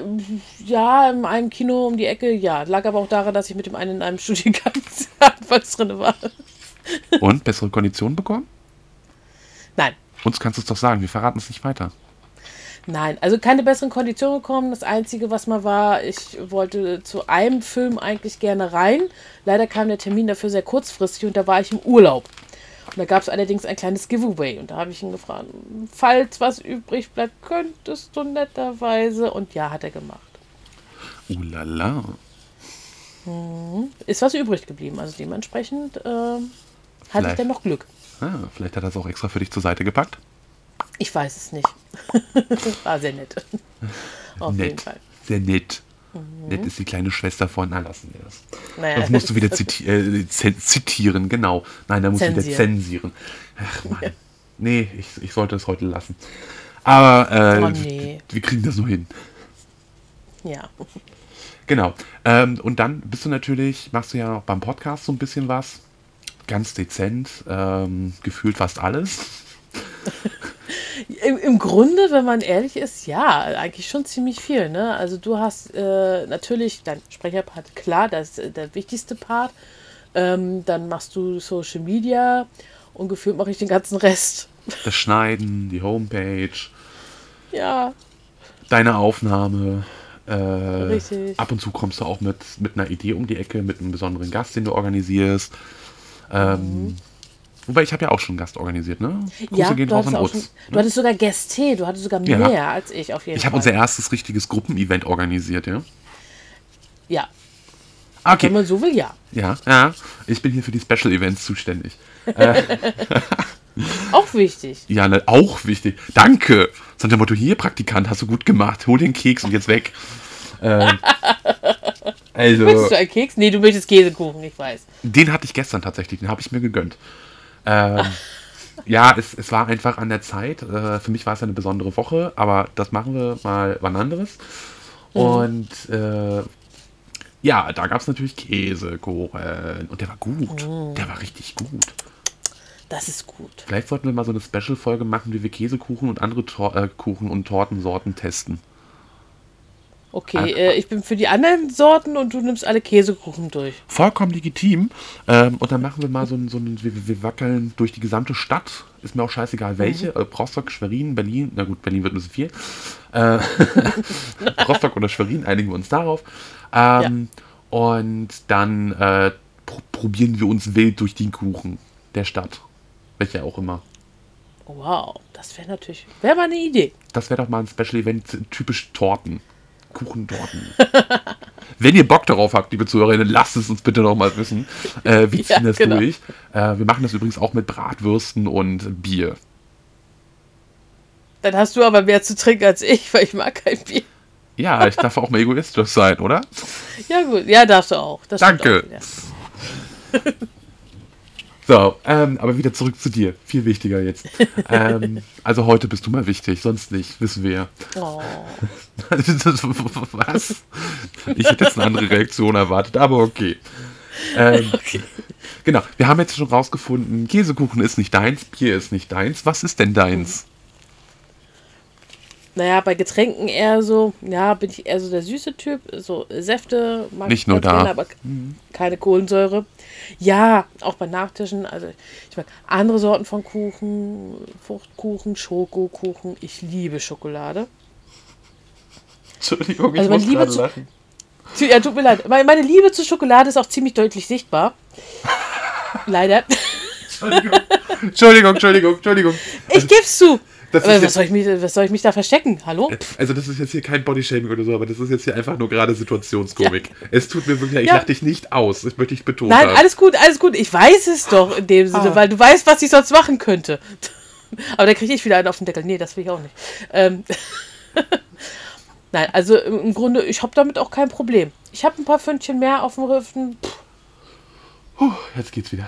ja, in einem Kino um die Ecke, ja. Lag aber auch daran, dass ich mit dem einen in einem Studiengang anfangs drin war. Und bessere Konditionen bekommen? Nein, Uns kannst du es doch sagen, wir verraten es nicht weiter. nein. Also keine besseren Konditionen bekommen. Das Einzige, was mal war, ich wollte zu einem Film eigentlich gerne rein. Leider kam der Termin dafür sehr kurzfristig und da war ich im Urlaub. Und da gab es allerdings ein kleines Giveaway. Und da habe ich ihn gefragt, falls was übrig bleibt, könntest du netterweise. Und ja, hat er gemacht. Uh la la. Ist was übrig geblieben. Also dementsprechend äh, hatte ich dann noch Glück. Ah, vielleicht hat er es auch extra für dich zur Seite gepackt. Ich weiß es nicht. War sehr nett. Auf jeden nett. Fall. Sehr nett. Nett ist die kleine Schwester von. Na, lassen wir das. Naja, Das musst du wieder ziti äh, zitieren, genau. Nein, da musst du wieder Zensieren. Ach Mann. Nee, ich, ich sollte es heute lassen. Aber äh, Oh, nee. wir kriegen das nur hin. ja. Genau. Ähm, und dann bist du natürlich, machst du ja auch beim Podcast so ein bisschen was. Ganz dezent, ähm, gefühlt fast alles. Im, Im Grunde, wenn man ehrlich ist, ja, eigentlich schon ziemlich viel. Ne? Also du hast äh, natürlich dein Sprecherpart, klar, das ist äh, der wichtigste Part. Ähm, dann machst du Social Media und gefühlt mache ich den ganzen Rest. Das Schneiden, die Homepage, Ja, deine Aufnahme. Äh, Richtig. ab und zu kommst du auch mit, mit einer Idee um die Ecke, mit einem besonderen Gast, den du organisierst. Ähm, Wobei, ich habe ja auch schon einen Gast organisiert, ne? Grüße ja gehen du, raus hattest an auch schon, Utz. du hattest sogar Gäste, du hattest sogar Ja. mehr als ich auf jeden Ich habe Fall. unser erstes richtiges Gruppenevent organisiert, ja? ja, Ah, Okay. wenn man so will, ja. Ja, ja. Ich bin hier für die Special Events zuständig. Auch wichtig. Ja, ne, auch wichtig. Danke. So nach dem Motto, hier, Praktikant, hast du gut gemacht. Hol den Keks und jetzt weg. Ähm, also, Möchtest du einen Keks? Nee, du möchtest Käsekuchen, ich weiß. den hatte ich gestern tatsächlich. Den habe ich mir gegönnt. Ähm, ja, es, es war einfach an der Zeit. Äh, für mich war es eine besondere Woche, aber das machen wir mal wann anderes. Und äh, ja, da gab es natürlich Käsekuchen. Und der war gut. Der war richtig gut. Das ist gut. Vielleicht sollten wir mal so eine Special-Folge machen, wie wir Käsekuchen und andere Tor äh, Kuchen und Tortensorten testen. Okay, äh, ich bin für die anderen Sorten und du nimmst alle Käsekuchen durch. Vollkommen legitim. Ähm, und dann machen wir mal so ein, so ein wir, wir wackeln durch die gesamte Stadt. Ist mir auch scheißegal welche. Äh, Rostock, Schwerin, Berlin. Na gut, Berlin wird ein bisschen viel. Äh, Rostock oder Schwerin, einigen wir uns darauf. Ähm, Und dann äh, pr probieren wir uns wild durch die Kuchen der Stadt. Welche auch immer. Wow, das wäre natürlich, wäre mal eine Idee. Das wäre doch mal ein Special-Event, typisch Torten. Kuchentorten. Wenn ihr Bock darauf habt, liebe Zuhörerinnen, lasst es uns bitte noch mal wissen. Äh, wir Ja, ziehen das genau. durch. Äh, wir machen das übrigens auch mit Bratwürsten und Bier. Dann hast du aber mehr zu trinken als ich, weil ich mag kein Bier. Ja, ich darf auch mal egoistisch sein, oder? Ja gut, ja darfst du auch. Das Danke. Auch, ja. So, ähm, aber wieder zurück zu dir. Viel wichtiger jetzt. ähm, also heute bist du mal wichtig, sonst nicht, wissen wir. Oh. Was? Ich hätte jetzt eine andere Reaktion erwartet, aber okay. Ähm, Okay. Genau, wir haben jetzt schon rausgefunden, Käsekuchen ist nicht deins, Bier ist nicht deins. Was ist denn deins? Naja, bei Getränken eher so, ja, bin ich eher so der süße Typ. So Säfte mag Nicht ich nur da. gerne, aber keine Kohlensäure. Ja, auch bei Nachtischen. Also ich mag andere Sorten von Kuchen, Fruchtkuchen, Schokokuchen. Ich liebe Schokolade. Entschuldigung, ich Also meine muss Liebe gerade zu- lachen. Ja, tut mir leid. Meine meine Liebe zur Schokolade ist auch ziemlich deutlich sichtbar. Leider. Entschuldigung, Entschuldigung, Entschuldigung, Entschuldigung. Ich geb's zu. Das Aber ist was jetzt- soll, ich mich, was soll ich mich da verstecken? Hallo? Also das ist jetzt hier kein Bodyshaming oder so, aber das ist jetzt hier einfach nur gerade Situationskomik. Es tut mir wirklich, leid, ich Ja. lach dich nicht aus, das möchte ich betonen. Nein, alles gut, alles gut. Ich weiß es doch in dem Sinne, Ah. weil du weißt, was ich sonst machen könnte. Aber da kriege ich wieder einen auf den Deckel. Nee, das will ich auch nicht. Ähm Nein, also im Grunde, ich habe damit auch kein Problem. Ich habe ein paar Pfündchen mehr auf dem Hüften. Pff, Puh, jetzt geht's wieder.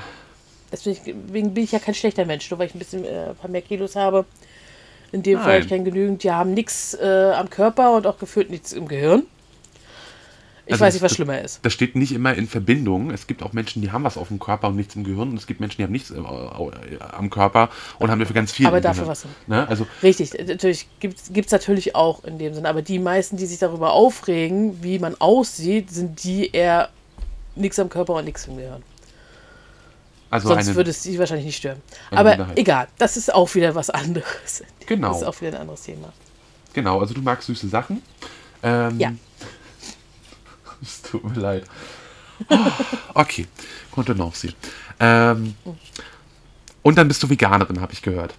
Deswegen bin ich ja kein schlechter Mensch, nur weil ich ein bisschen äh, ein paar mehr Kilos habe. In dem Nein. Fall ich kann genügend. Die haben nichts äh, am Körper und auch gefühlt nichts im Gehirn. Ich Also weiß das- nicht, was schlimmer ist. Das steht nicht immer in Verbindung. Es gibt auch Menschen, die haben was auf dem Körper und nichts im Gehirn. Und es gibt Menschen, die haben nichts äh, äh, am Körper und haben dafür ganz viel. Aber dafür Gehirn. was. Ne? Also Richtig, äh, natürlich gibt es natürlich auch in dem Sinne. Aber die meisten, die sich darüber aufregen, wie man aussieht, sind die eher nichts am Körper und nichts im Gehirn. Also Sonst eine, würde es sie wahrscheinlich nicht stören. Aber egal, das ist auch wieder was anderes. Genau. Das ist auch wieder ein anderes Thema. Genau, also du magst süße Sachen. Ähm, Ja. Es tut mir leid. Oh, okay, Kontenance. Ähm, und dann bist du Veganerin, habe ich gehört.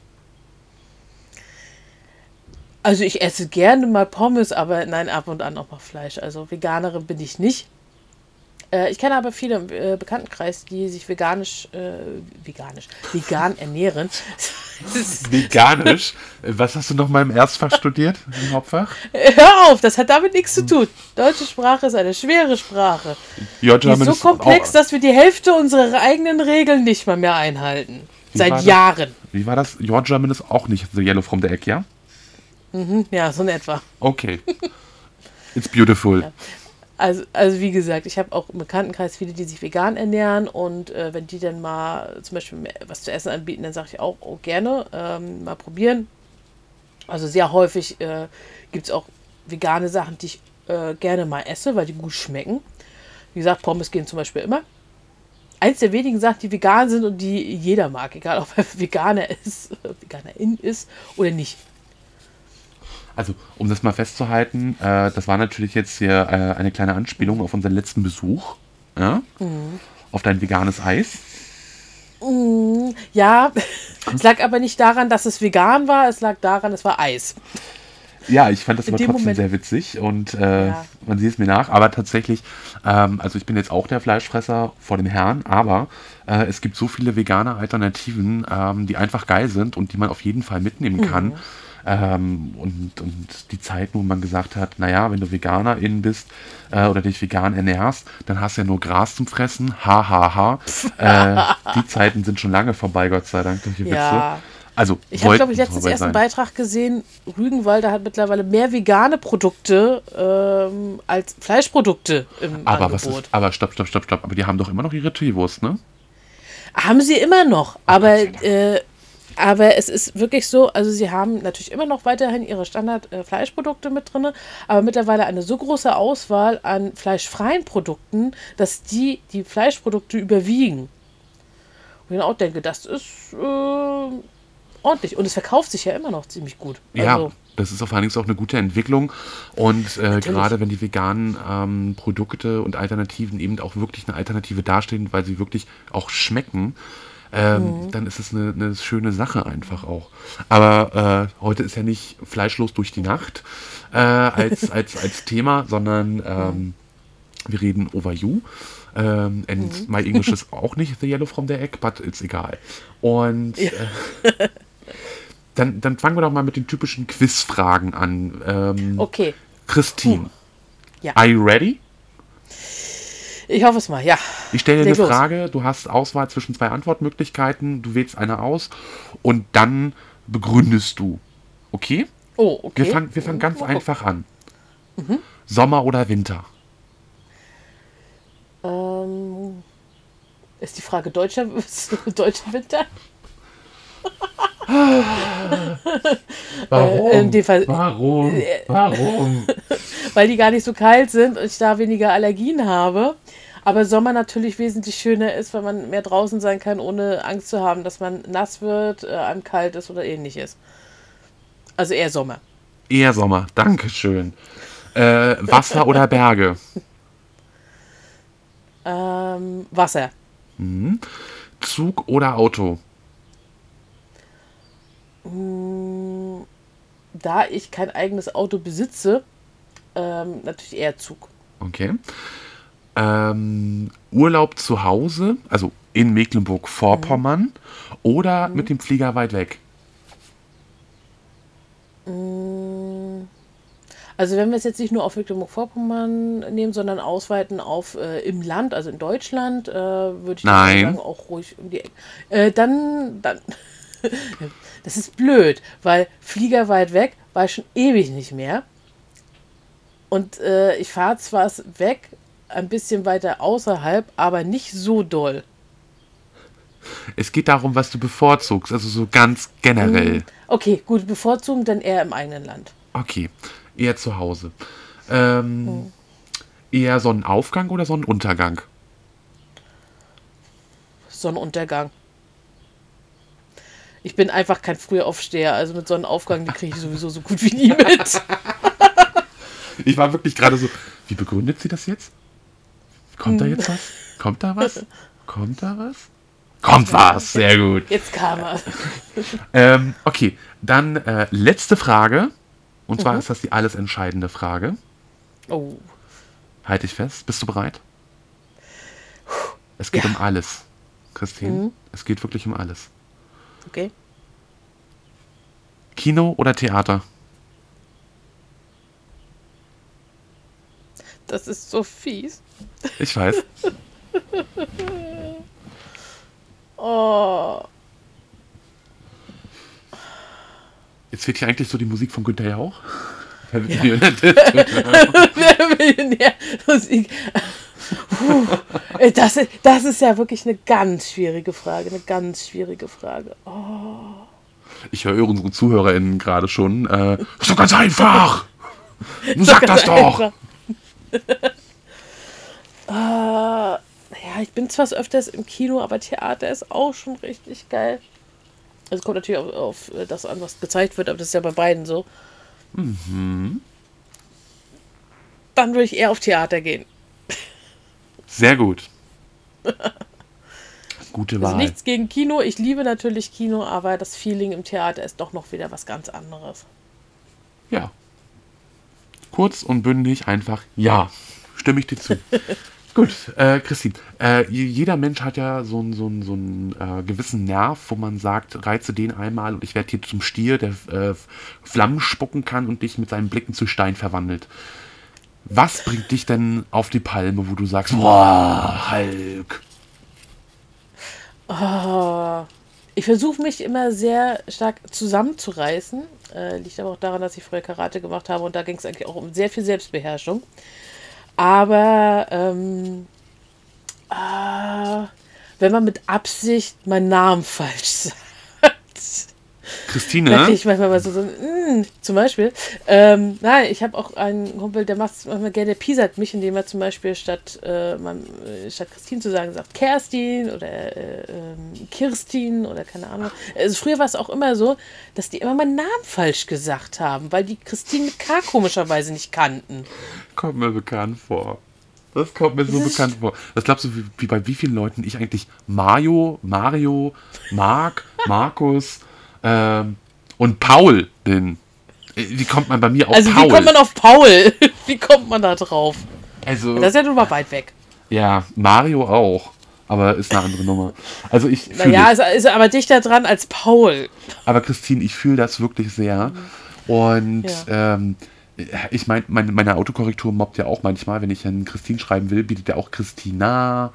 Also ich esse gerne mal Pommes, aber nein, ab und an auch mal Fleisch. Also Veganerin bin ich nicht. Äh, ich kenne aber viele im äh, Bekanntenkreis, die sich veganisch, äh, veganisch, vegan ernähren. Veganisch? Was hast du noch mal im Erstfach studiert, im Hauptfach? Hör auf, das hat damit nichts zu tun. Deutsche Sprache ist eine schwere Sprache. Ja, Die ist so komplex, dass wir die Hälfte unserer eigenen Regeln nicht mal mehr einhalten. Wie Seit? Jahren. Wie war das? Your German ist auch nicht the yellow from the egg, ja? Ja, so in etwa. Okay. It's beautiful. Also, also wie gesagt, ich habe auch im Bekanntenkreis viele, die sich vegan ernähren und äh, wenn die dann mal zum Beispiel was zu essen anbieten, dann sage ich auch oh, gerne ähm, mal probieren. Also sehr häufig äh, gibt es auch vegane Sachen, die ich äh, gerne mal esse, weil die gut schmecken. Wie gesagt, Pommes gehen zum Beispiel immer. Eins der wenigen Sachen, die vegan sind und die jeder mag, egal ob er Veganer ist, Veganerin ist oder nicht. Also, um das mal festzuhalten, äh, das war natürlich jetzt hier äh, eine kleine Anspielung auf unseren letzten Besuch. Ja? Auf dein veganes Eis. Ja, es lag aber nicht daran, dass es vegan war, es lag daran, es war Eis. Ja, ich fand das aber dem trotzdem Moment- sehr witzig und äh, Ja. man sieht es mir nach. Aber tatsächlich, ähm, also ich bin jetzt auch der Fleischfresser vor dem Herrn, aber äh, es gibt so viele vegane Alternativen, ähm, die einfach geil sind und die man auf jeden Fall mitnehmen Mhm. Ähm, und, und die Zeiten, wo man gesagt hat, naja, wenn du Veganerin bist äh, oder dich vegan ernährst, dann hast du ja nur Gras zum Fressen. Ha, ha, ha. äh, die Zeiten sind schon lange vorbei, Gott sei Dank. Solche Ja. Witze. Also, Ich habe, glaube ich, letztens erst einen. Beitrag gesehen, Rügenwalder hat mittlerweile mehr vegane Produkte ähm, als Fleischprodukte im Aber was Angebot. ist, aber stopp, stopp, stopp, stopp. Aber die haben doch immer noch ihre Teewurst, ne? Haben sie immer noch, aber, äh, aber es ist wirklich so, also sie haben natürlich immer noch weiterhin ihre Standard-Fleischprodukte mit drin, aber mittlerweile eine so große Auswahl an fleischfreien Produkten, dass die die Fleischprodukte überwiegen. Und ich auch denke, das ist äh, ordentlich. Und es verkauft sich ja immer noch ziemlich gut. Ja, Also, das ist auf allen Dingen auch eine gute Entwicklung. Und äh, gerade wenn die veganen ähm, Produkte und Alternativen eben auch wirklich eine Alternative darstellen, weil sie wirklich auch schmecken, ähm, dann ist es eine, eine schöne Sache einfach auch. Aber äh, heute ist ja nicht fleischlos durch die Nacht äh, als, als, als Thema, sondern ähm, wir reden over you. Ähm, and my English is auch nicht the yellow from the egg, but it's egal. Und äh, dann, dann fangen wir doch mal mit den typischen Quizfragen an. Ähm, okay. Christine, Ja. are you ready? Ich hoffe es mal, ja. Ich stelle dir Leg eine los. Frage, du hast Auswahl zwischen zwei Antwortmöglichkeiten, du wählst eine aus und dann begründest du. Okay? Oh, okay. Wir fangen wir fangen ganz Mal gucken. einfach an. Sommer oder Winter? Ähm, ist die Frage deutscher, deutscher Winter? Äh, in dem Fall- Warum? Warum? Weil die gar nicht so kalt sind und ich da weniger Allergien habe. Aber Sommer natürlich wesentlich schöner ist, weil man mehr draußen sein kann, ohne Angst zu haben, dass man nass wird, äh, einem kalt ist oder ähnliches. Also eher Sommer. Eher Sommer, Dankeschön. Äh, Wasser oder Berge? Ähm, Wasser. Zug oder Auto? Da ich kein eigenes Auto besitze, ähm, natürlich eher Zug. Okay. Ähm, Urlaub zu Hause, also in Mecklenburg-Vorpommern oder mit dem Flieger weit weg? Also wenn wir es jetzt nicht nur auf Mecklenburg-Vorpommern nehmen, sondern ausweiten auf äh, im Land, also in Deutschland, äh, würde ich Nein. sagen, auch ruhig um die Ecke. Äh, dann, dann, das ist blöd, weil Flieger weit weg war ich schon ewig nicht mehr. Und äh, ich fahre zwar weg, ein bisschen weiter außerhalb, aber nicht so doll. Es geht darum, was du bevorzugst, also so ganz generell. Okay, gut, bevorzugen dann eher im eigenen Land. Okay, eher zu Hause. Ähm, Eher Sonnenaufgang oder Sonnenuntergang? Sonnenuntergang. Ich bin einfach kein Frühaufsteher, also mit Sonnenaufgang, die kriege ich sowieso so gut wie nie mit. Ich war wirklich gerade so, wie begründet sie das jetzt? Kommt da jetzt was? Kommt da was? Kommt da was? Kommt was, sehr gut. Jetzt kam er. Ähm, okay, dann äh, letzte Frage. Und zwar ist das die alles entscheidende Frage. Oh, Halte ich fest. Bist du bereit? Es geht Ja. um alles. Christine, es geht wirklich um alles. Okay. Kino oder Theater? Das ist so fies. Ich weiß. Oh. Jetzt fehlt hier eigentlich so die Musik von Günther Jauch. Wer Millionär Musik. Puh. Ey, Das, ist- das ist ja wirklich eine ganz schwierige Frage. Eine ganz schwierige Frage. Oh. Ich höre unsere ZuhörerInnen gerade schon. Äh, ist doch ganz einfach! Sag das doch! Ah, ja, ich bin zwar öfters im Kino, aber Theater ist auch schon richtig geil. Also es kommt natürlich auf, auf das an, was gezeigt wird, aber das ist ja bei beiden so. Mhm. Dann würde ich eher auf Theater gehen. Sehr gut. Gute Also Wahl. nichts gegen Kino. Ich liebe natürlich Kino, aber das Feeling im Theater ist doch noch wieder was ganz anderes. Ja. Kurz und bündig einfach ja. Stimme ich dir zu. Gut, äh, Christine, äh, jeder Mensch hat ja so einen so so äh, gewissen Nerv, wo man sagt, reize den einmal und ich werde hier zum Stier, der äh, Flammen spucken kann und dich mit seinen Blicken zu Stein verwandelt. Was bringt dich denn auf die Palme, wo du sagst, boah, Hulk? Ah, Ich versuche mich immer sehr stark zusammenzureißen. Äh, liegt aber auch daran, dass ich früher Karate gemacht habe und da ging es eigentlich auch um sehr viel Selbstbeherrschung. Aber ähm, ah, wenn man mit Absicht meinen Namen falsch sagt, da Christine, kriege ich manchmal mal so, so mm, zum Beispiel. Ähm, nein, ich habe auch einen Kumpel, der macht es manchmal gerne, der piesert mich, indem er zum Beispiel statt, äh, man, äh, statt Christine zu sagen, sagt Kerstin oder äh, ähm, Kirstin oder keine Ahnung. Also früher war es auch immer so, dass die immer meinen Namen falsch gesagt haben, weil die Christine mit K komischerweise nicht kannten. kommt mir bekannt vor. Das kommt mir so Das bekannt vor. Was glaubst du, wie, wie bei wie vielen Leuten ich eigentlich Mario, Mario, Mark, Markus ähm, und Paul bin? Äh, Wie kommt man bei mir auf Also Paul? wie kommt man auf Paul? wie kommt man da drauf? also, Das ist ja nun mal weit weg. ja, Mario auch. Aber ist eine andere Nummer. Also ich Naja, ist, ist aber dichter dran als Paul. Aber Christine, ich fühle das wirklich sehr. Und Ja. ähm, Ich meine, meine, meine Autokorrektur mobbt ja auch manchmal, wenn ich an Christine schreiben will, bietet er auch Christina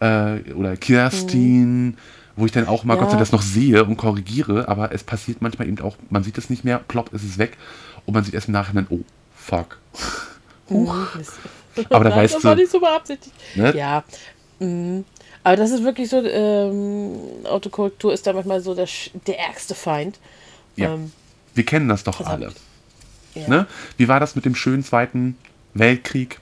äh, oder Kirstin, mhm. Wo ich dann auch mal ja. Gott sei das noch sehe und korrigiere, aber es passiert manchmal eben auch, man sieht es nicht mehr, plopp, ist es weg und man sieht erst im Nachhinein, oh, fuck. Huch. Aber da Nein, weißt das du. war nicht so beabsichtigt. Ne? Ja. Mhm. Aber das ist wirklich so, ähm, Autokorrektur ist da manchmal so der, der ärgste Feind. Ja. Ähm, Wir kennen das doch das alle. Ja. Ne? Wie war das mit dem schönen Zweiten Weltkrieg?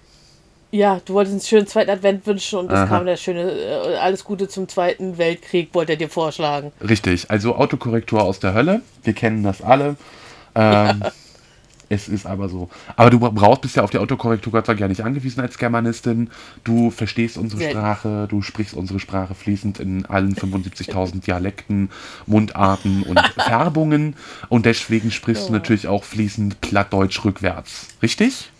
Ja, du wolltest einen schönen zweiten Advent wünschen und es kam der schöne äh, Alles Gute zum Zweiten Weltkrieg, wollte er dir vorschlagen. Richtig, also Autokorrektur aus der Hölle. Wir kennen das alle. Ähm, ja. Es ist aber so. Aber du brauchst, bist ja auf die Autokorrektur Gott sei Dank ja nicht angewiesen als Germanistin. Du verstehst unsere ja. Sprache, du sprichst unsere Sprache fließend in allen 75.000 Dialekten, Mundarten und Färbungen. Und deswegen sprichst ja. du natürlich auch fließend Plattdeutsch rückwärts. Richtig?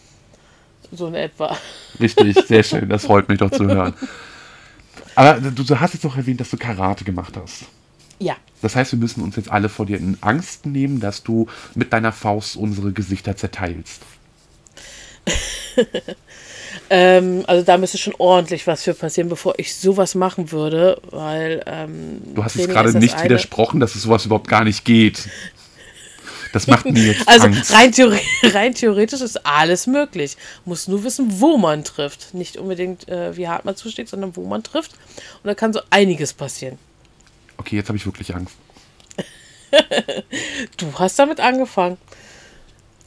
So in etwa. Richtig, sehr schön. Das freut mich doch zu hören. Aber du, hast jetzt noch erwähnt, dass du Karate gemacht hast. Ja. Das heißt, wir müssen uns jetzt alle vor dir in Angst nehmen, dass du mit deiner Faust unsere Gesichter zerteilst. ähm, also da müsste schon ordentlich was für passieren, bevor ich sowas machen würde, weil ähm, du hast jetzt gerade nicht eine. widersprochen, dass es sowas überhaupt gar nicht geht. Das macht mir jetzt Also. Rein, theore rein theoretisch ist alles möglich. Muss nur wissen, wo man trifft. Nicht unbedingt, äh, wie hart man zusteht, sondern wo man trifft. Und da kann so einiges passieren. Okay, jetzt habe ich wirklich Angst. du hast damit angefangen.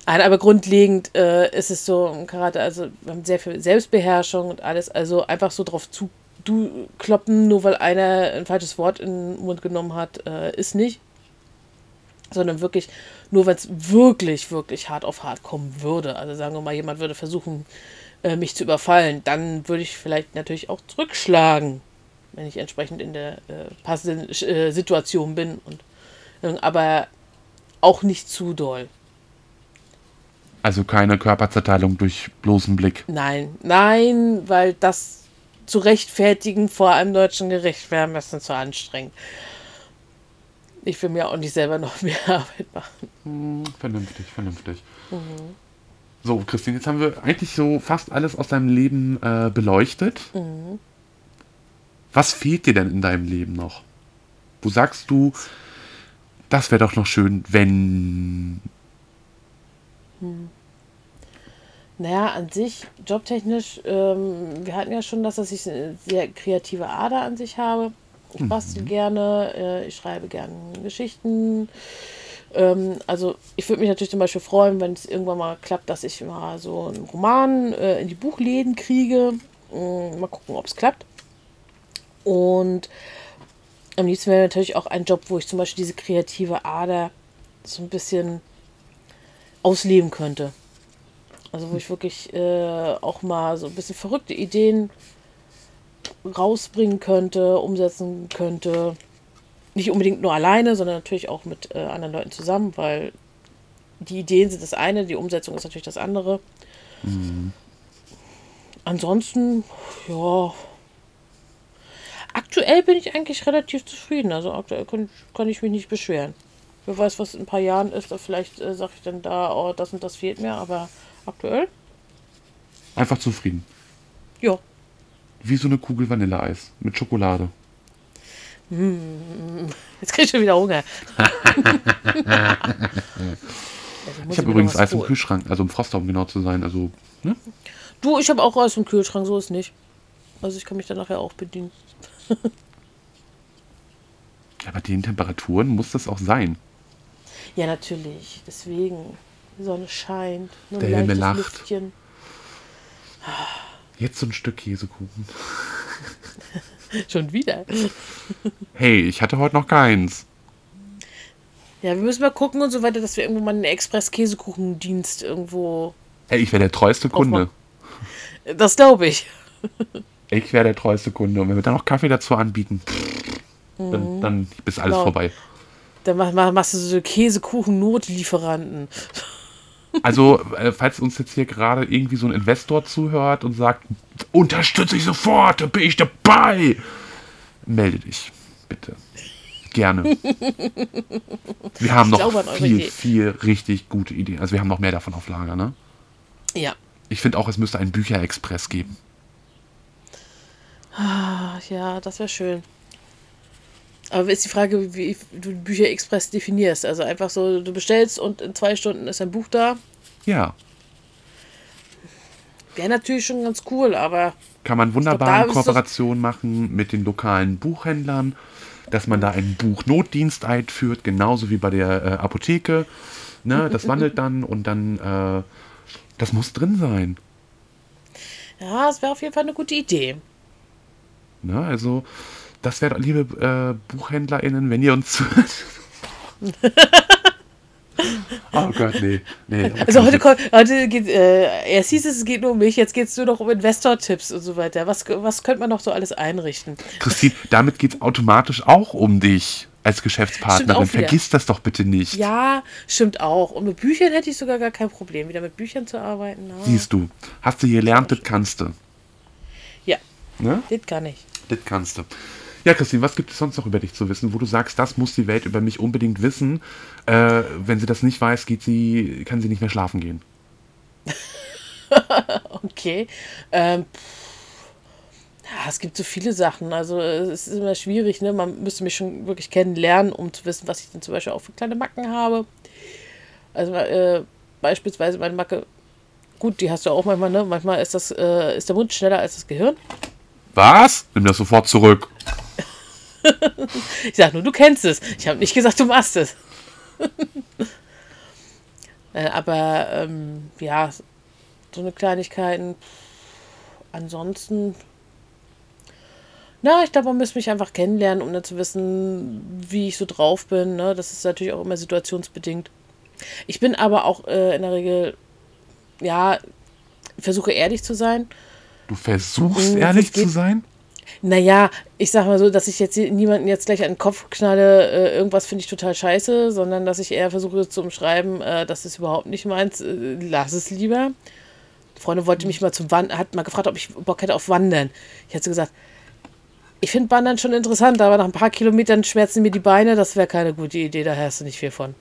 aber grundlegend äh, ist es so im Karate, also wir haben sehr viel Selbstbeherrschung und alles, also einfach so drauf zu du kloppen, nur weil einer ein falsches Wort in den Mund genommen hat, äh, ist nicht. Sondern wirklich, nur wenn es wirklich, wirklich hart auf hart kommen würde. Also sagen wir mal, jemand würde versuchen, äh, mich zu überfallen, dann würde ich vielleicht natürlich auch zurückschlagen wenn ich entsprechend in der äh, passenden äh, Situation bin. Und, äh, aber auch nicht zu doll. Also keine Körperzerteilung durch bloßen Blick. Nein, nein, weil das zu rechtfertigen vor einem deutschen Gericht wäre ein bisschen zu anstrengend. Ich will mir auch nicht selber noch mehr Arbeit machen. Hm, vernünftig, vernünftig. Mhm. So, Christine, jetzt haben wir eigentlich so fast alles aus deinem Leben äh, beleuchtet. Mhm. Was fehlt dir denn in deinem Leben noch? Wo sagst du, das wäre doch noch schön, wenn. Hm. Naja, an sich, jobtechnisch, ähm, wir hatten ja schon, das, dass ich eine sehr kreative Ader an sich habe. Ich mhm. bastel gerne, äh, ich schreibe gerne Geschichten. Ähm, also ich würde mich natürlich zum Beispiel freuen, wenn es irgendwann mal klappt, dass ich mal so einen Roman äh, in die Buchläden kriege. Ähm, mal gucken, ob es klappt. Und am liebsten wäre natürlich auch ein Job, wo ich zum Beispiel diese kreative Ader so ein bisschen ausleben könnte. Also wo ich wirklich äh, auch mal so ein bisschen verrückte Ideen rausbringen könnte, umsetzen könnte. Nicht unbedingt nur alleine, sondern natürlich auch mit äh, anderen Leuten zusammen, weil die Ideen sind das eine, die Umsetzung ist natürlich das andere. Mhm. Ansonsten, ja, aktuell bin ich eigentlich relativ zufrieden. Also aktuell kann, kann ich mich nicht beschweren. Wer weiß, was in ein paar Jahren ist, vielleicht äh, sage ich dann da, oh, das und das fehlt mir, aber aktuell. Einfach zufrieden. Ja. Wie so eine Kugel Vanilleeis mit Schokolade. Hm, jetzt krieg ich schon wieder Hunger. also ich habe übrigens Eis im Kühlschrank, also im Froster, um genau zu sein. Also, ne? Du, ich habe auch Eis im Kühlschrank, so ist nicht. Also ich kann mich dann nachher auch bedienen. ja, bei den Temperaturen muss das auch sein. Ja, natürlich. Deswegen. Die Sonne scheint. Nur Der Himmel lacht. Lüftchen. Jetzt so ein Stück Käsekuchen. Schon wieder. hey, ich hatte heute noch keins. Ja, wir müssen mal gucken und so weiter, dass wir irgendwo mal einen Express-Käsekuchendienst irgendwo. Hey, ich wäre der treueste Kunde. Das glaube ich. Ich wäre der treueste Kunde. Und wenn wir dann noch Kaffee dazu anbieten, mhm. dann, dann ist alles genau. vorbei. Dann mach, mach, machst du so Käsekuchen-Notlieferanten. Also, äh, falls uns jetzt hier gerade irgendwie so ein Investor zuhört und sagt, unterstütze ich sofort, da bin ich dabei, melde dich, bitte. Gerne. Wir haben noch glaube an eure viel, Idee. viel richtig gute Ideen. Also wir haben noch mehr davon auf Lager, ne? Ja. Ich finde auch, es müsste einen Bücherexpress geben. Ach, ja, das wäre schön. Aber ist die Frage, wie du Bücher Express definierst. Also einfach so, du bestellst und in zwei Stunden ist ein Buch da. Ja, Wäre natürlich schon ganz cool, aber kann man wunderbar in ist das- Kooperation machen mit den lokalen Buchhändlern, dass man da einen Buchnotdienst einführt, genauso wie bei der äh, Apotheke. Ne, das wandelt dann und dann, äh, das muss drin sein. ja, es wäre auf jeden Fall eine gute Idee. Ne, also, das wäre, liebe äh, BuchhändlerInnen, wenn ihr uns zuhört. oh Gott, nee. nee Also heute, kommt, heute geht, äh, erst hieß es, es geht nur um mich, jetzt geht es nur noch um Investor-Tipps und so weiter. Was, was könnte man noch so alles einrichten? Christine, damit geht es automatisch auch um dich als Geschäftspartnerin. Vergiss das doch bitte nicht. Ja, stimmt auch. Und mit Büchern hätte ich sogar gar kein Problem, wieder mit Büchern zu arbeiten. Ah, Siehst du, hast du gelernt, das kannst du. Ja, Ne? das kann ich. Das kannst du. Ja, Christine, was gibt es sonst noch über dich zu wissen, wo du sagst, das muss die Welt über mich unbedingt wissen? Äh, wenn sie das nicht weiß, geht sie, kann sie nicht mehr schlafen gehen. Okay. Ähm, ja, es gibt so viele Sachen. Also es ist immer schwierig, ne? Man müsste mich schon wirklich kennenlernen, um zu wissen, was ich denn zum Beispiel auch für kleine Macken habe. Also äh, beispielsweise meine Macke, gut, die hast du auch manchmal, ne? Manchmal ist das, äh, ist der Mund schneller als das Gehirn. Was? Nimm das sofort zurück. Ich sag nur, du kennst es. Ich habe nicht gesagt, du machst es. äh, aber ähm, ja, so eine Kleinigkeiten. Ansonsten. Na, ich glaube, man müsste mich einfach kennenlernen, um dann zu wissen, wie ich so drauf bin. Ne? Das ist natürlich auch immer situationsbedingt. Ich bin aber auch äh, in der Regel, ja, versuche ehrlich zu sein. Du versuchst Mm, ehrlich zu sein? Naja, ich sag mal so, dass ich jetzt niemanden jetzt gleich an den Kopf knalle, äh, irgendwas finde ich total scheiße, sondern dass ich eher versuche zu umschreiben, äh, das ist überhaupt nicht meins, äh, lass es lieber. Eine Freundin wollte mich mal zum Wandern, hat mal gefragt, ob ich Bock hätte auf Wandern. Ich hätte so gesagt, ich finde Wandern schon interessant, aber nach ein paar Kilometern schmerzen mir die Beine, das wäre keine gute Idee, da hast du nicht viel von.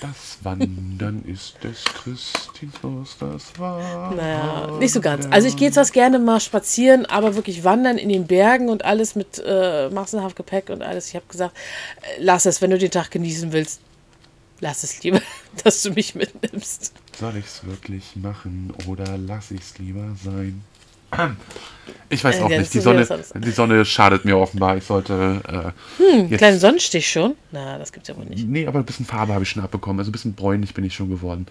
Das Wandern ist des Christinus, das war. Naja, nicht so ganz. Also ich gehe zwar gerne mal spazieren, aber wirklich wandern in den Bergen und alles mit äh, massenhaft Gepäck und alles. Ich habe gesagt, äh, lass es, wenn du den Tag genießen willst. Lass es lieber, dass du mich mitnimmst. Soll ich's wirklich machen oder lass ich's lieber sein? Ich weiß Äh, auch ja, nicht. Die Sonne, die Sonne schadet mir offenbar. Ich sollte. Äh, Hm, jetzt- kleinen Sonnenstich schon? Na, das gibt's ja wohl nicht. Nee, aber ein bisschen Farbe habe ich schon abbekommen. Also ein bisschen bräunlich bin ich schon geworden.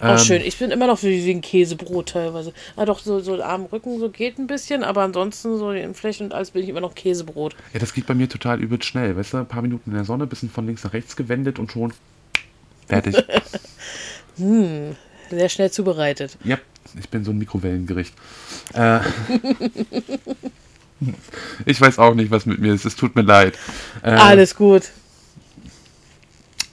Oh, Ähm, schön. Ich bin immer noch wie, wie ein Käsebrot teilweise. Ah, doch, so, so Arm, Rücken, so geht ein bisschen, aber ansonsten so in Flächen und alles bin ich immer noch Käsebrot. Ja, das geht bei mir total übelst schnell. Weißt du, ein paar Minuten in der Sonne, bisschen von links nach rechts gewendet und schon fertig. Sehr schnell zubereitet. ja, ich bin so ein Mikrowellengericht. Äh, ich weiß auch nicht, was mit mir ist. Es tut mir leid. Äh, Alles gut.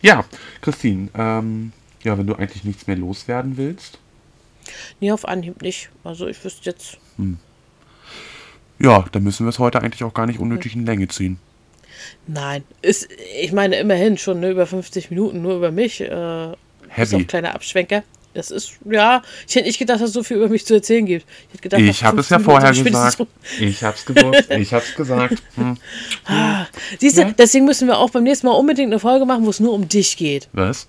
Ja, Christine, ähm, ja, wenn du eigentlich nichts mehr loswerden willst, Nee, auf Anhieb nicht. Also ich wüsste jetzt. ja, dann müssen wir es heute eigentlich auch gar nicht unnötig in Länge ziehen. Nein, ist, ich meine immerhin schon ne, über 50 Minuten nur über mich. Äh, bis Heavy. auf kleine Abschwenker. Das ist, ja, ich hätte nicht gedacht, dass es so viel über mich zu erzählen gibt. Ich, gedacht, Ich habe es ja 15 vorher gesagt. Ich hab's gewusst. Ich hab's gesagt. Hm. rum. Siehst du, Ja. deswegen müssen wir auch beim nächsten Mal unbedingt eine Folge machen, wo es nur um dich geht. Was?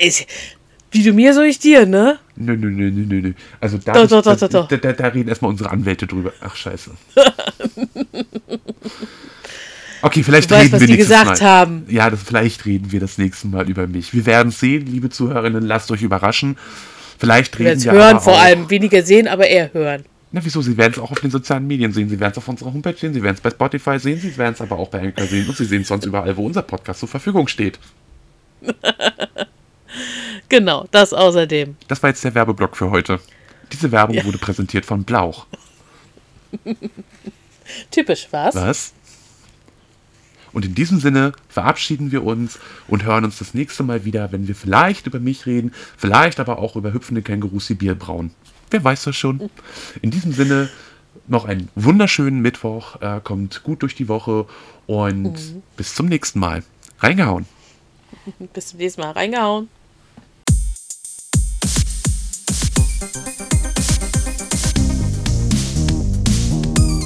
Ist, wie du mir, so ich dir, ne? Nö, nö, nö, nö, nö. Also da, Doch, ist- doch, doch, da. Da, da, da reden erstmal unsere Anwälte drüber. Ach, scheiße. Okay, vielleicht Du weißt, reden was wir die gesagt Mal. haben. Ja, das, vielleicht reden wir das nächste Mal über mich. Wir werden sehen, liebe Zuhörerinnen, lasst euch überraschen. Vielleicht Wir reden es wir hören, vor auch, allem. Weniger sehen, aber eher hören. Na, wieso? Sie werden es auch auf den sozialen Medien sehen. Sie werden es auf unserer Homepage sehen. Sie werden es bei Spotify sehen. Sie werden es aber auch bei Anchor sehen. Und Sie sehen es sonst überall, wo unser Podcast zur Verfügung steht. Genau, das außerdem. Das war jetzt der Werbeblock für heute. Diese Werbung wurde präsentiert von Blauch. Typisch, was? Was? Und in diesem Sinne verabschieden wir uns und hören uns das nächste Mal wieder, wenn wir vielleicht über mich reden, vielleicht aber auch über hüpfende Kängurus, die Bier brauen. Wer weiß das schon? In diesem Sinne, noch einen wunderschönen Mittwoch. Äh, kommt gut durch die Woche und mhm. bis zum nächsten Mal. Reingehauen. bis zum nächsten Mal. Reingehauen.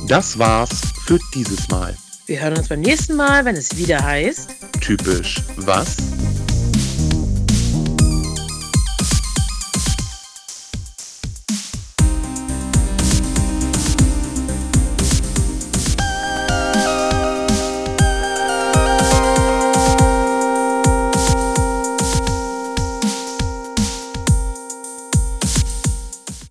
Das war's für dieses Mal. Wir hören uns beim nächsten Mal, wenn es wieder heißt. Typisch was?